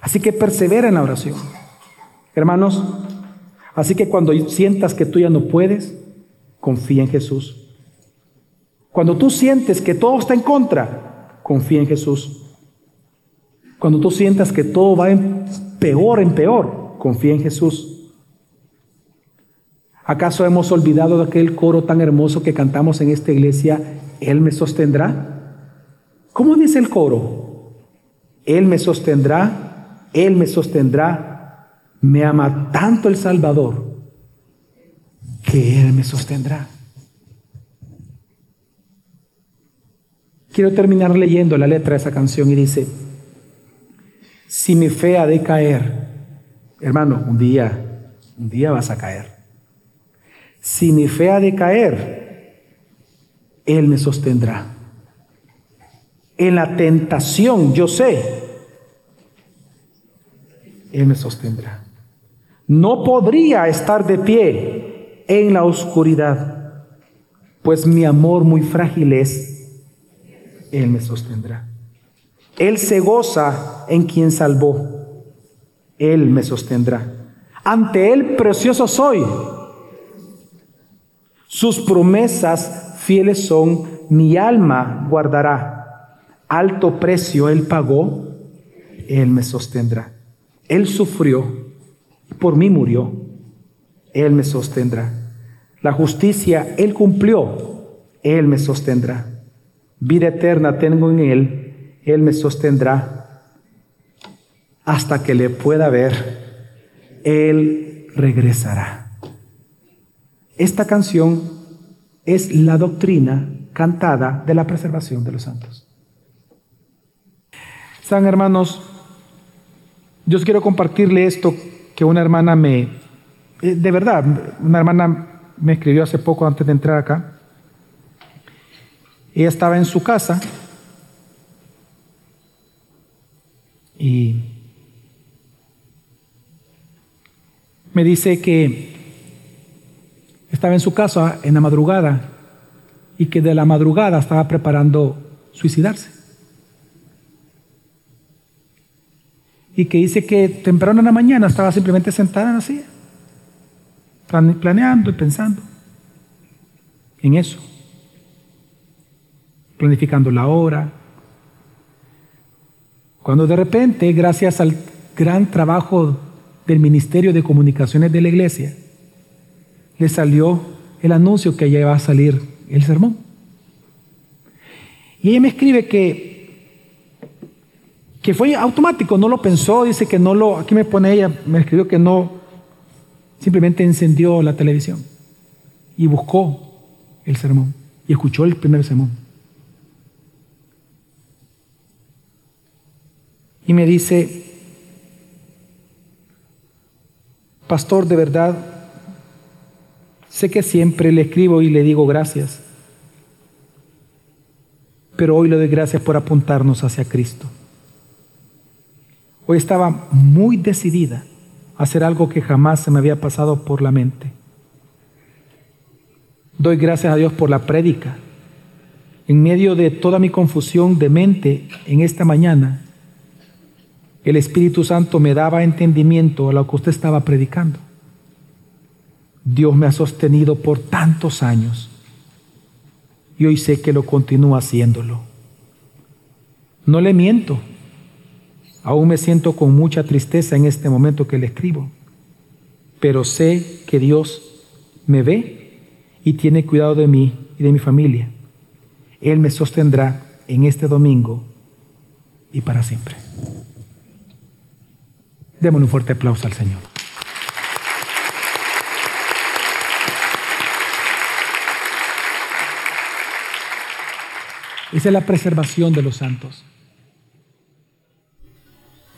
Así que persevera en la oración. Hermanos, así que cuando sientas que tú ya no puedes, confía en Jesús. Cuando tú sientes que todo está en contra, confía en Jesús. Cuando tú sientas que todo va en peor en peor, confía en Jesús. ¿Acaso hemos olvidado de aquel coro tan hermoso que cantamos en esta iglesia? Él me sostendrá. ¿Cómo dice el coro? Él me sostendrá, Él me sostendrá. Me ama tanto el Salvador que Él me sostendrá. Quiero terminar leyendo la letra de esa canción y dice, si mi fe ha de caer, hermano, un día, un día vas a caer. Si mi fe ha de caer, Él me sostendrá. En la tentación, yo sé, Él me sostendrá. No podría estar de pie en la oscuridad, pues mi amor muy frágil es, Él me sostendrá. Él se goza en quien salvó, Él me sostendrá. Ante Él precioso soy sus promesas fieles son, mi alma guardará. Alto precio Él pagó, Él me sostendrá. Él sufrió, por mí murió, Él me sostendrá. La justicia Él cumplió, Él me sostendrá. Vida eterna tengo en Él, Él me sostendrá. Hasta que le pueda ver, Él regresará. Esta canción es la doctrina cantada de la preservación de los santos. San hermanos, yo quiero compartirle esto que una hermana me, eh, de verdad, una hermana me escribió hace poco antes de entrar acá. Ella estaba en su casa y me dice que estaba en su casa en la madrugada y que de la madrugada estaba preparando suicidarse. Y que dice que temprano en la mañana estaba simplemente sentada en la silla, planeando y pensando en eso, planificando la hora. Cuando de repente, gracias al gran trabajo del Ministerio de Comunicaciones de la Iglesia, le salió el anuncio que ya iba a salir el sermón. Y ella me escribe que, que fue automático, no lo pensó, dice que no lo, aquí me pone ella, me escribió que no, simplemente encendió la televisión y buscó el sermón y escuchó el primer sermón. Y me dice, pastor, de verdad, Sé que siempre le escribo y le digo gracias, pero hoy le doy gracias por apuntarnos hacia Cristo. Hoy estaba muy decidida a hacer algo que jamás se me había pasado por la mente. Doy gracias a Dios por la prédica. En medio de toda mi confusión de mente en esta mañana, el Espíritu Santo me daba entendimiento a lo que usted estaba predicando. Dios me ha sostenido por tantos años y hoy sé que lo continúa haciéndolo. No le miento, aún me siento con mucha tristeza en este momento que le escribo, pero sé que Dios me ve y tiene cuidado de mí y de mi familia. Él me sostendrá en este domingo y para siempre. Démosle un fuerte aplauso al Señor. Esa es la preservación de los santos.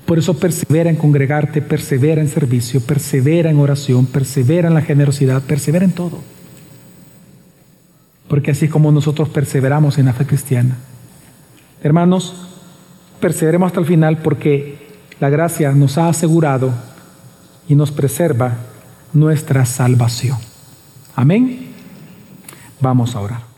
Por eso persevera en congregarte, persevera en servicio, persevera en oración, persevera en la generosidad, persevera en todo. Porque así como nosotros perseveramos en la fe cristiana. Hermanos, perseveremos hasta el final porque la gracia nos ha asegurado y nos preserva nuestra salvación. Amén. Vamos a orar.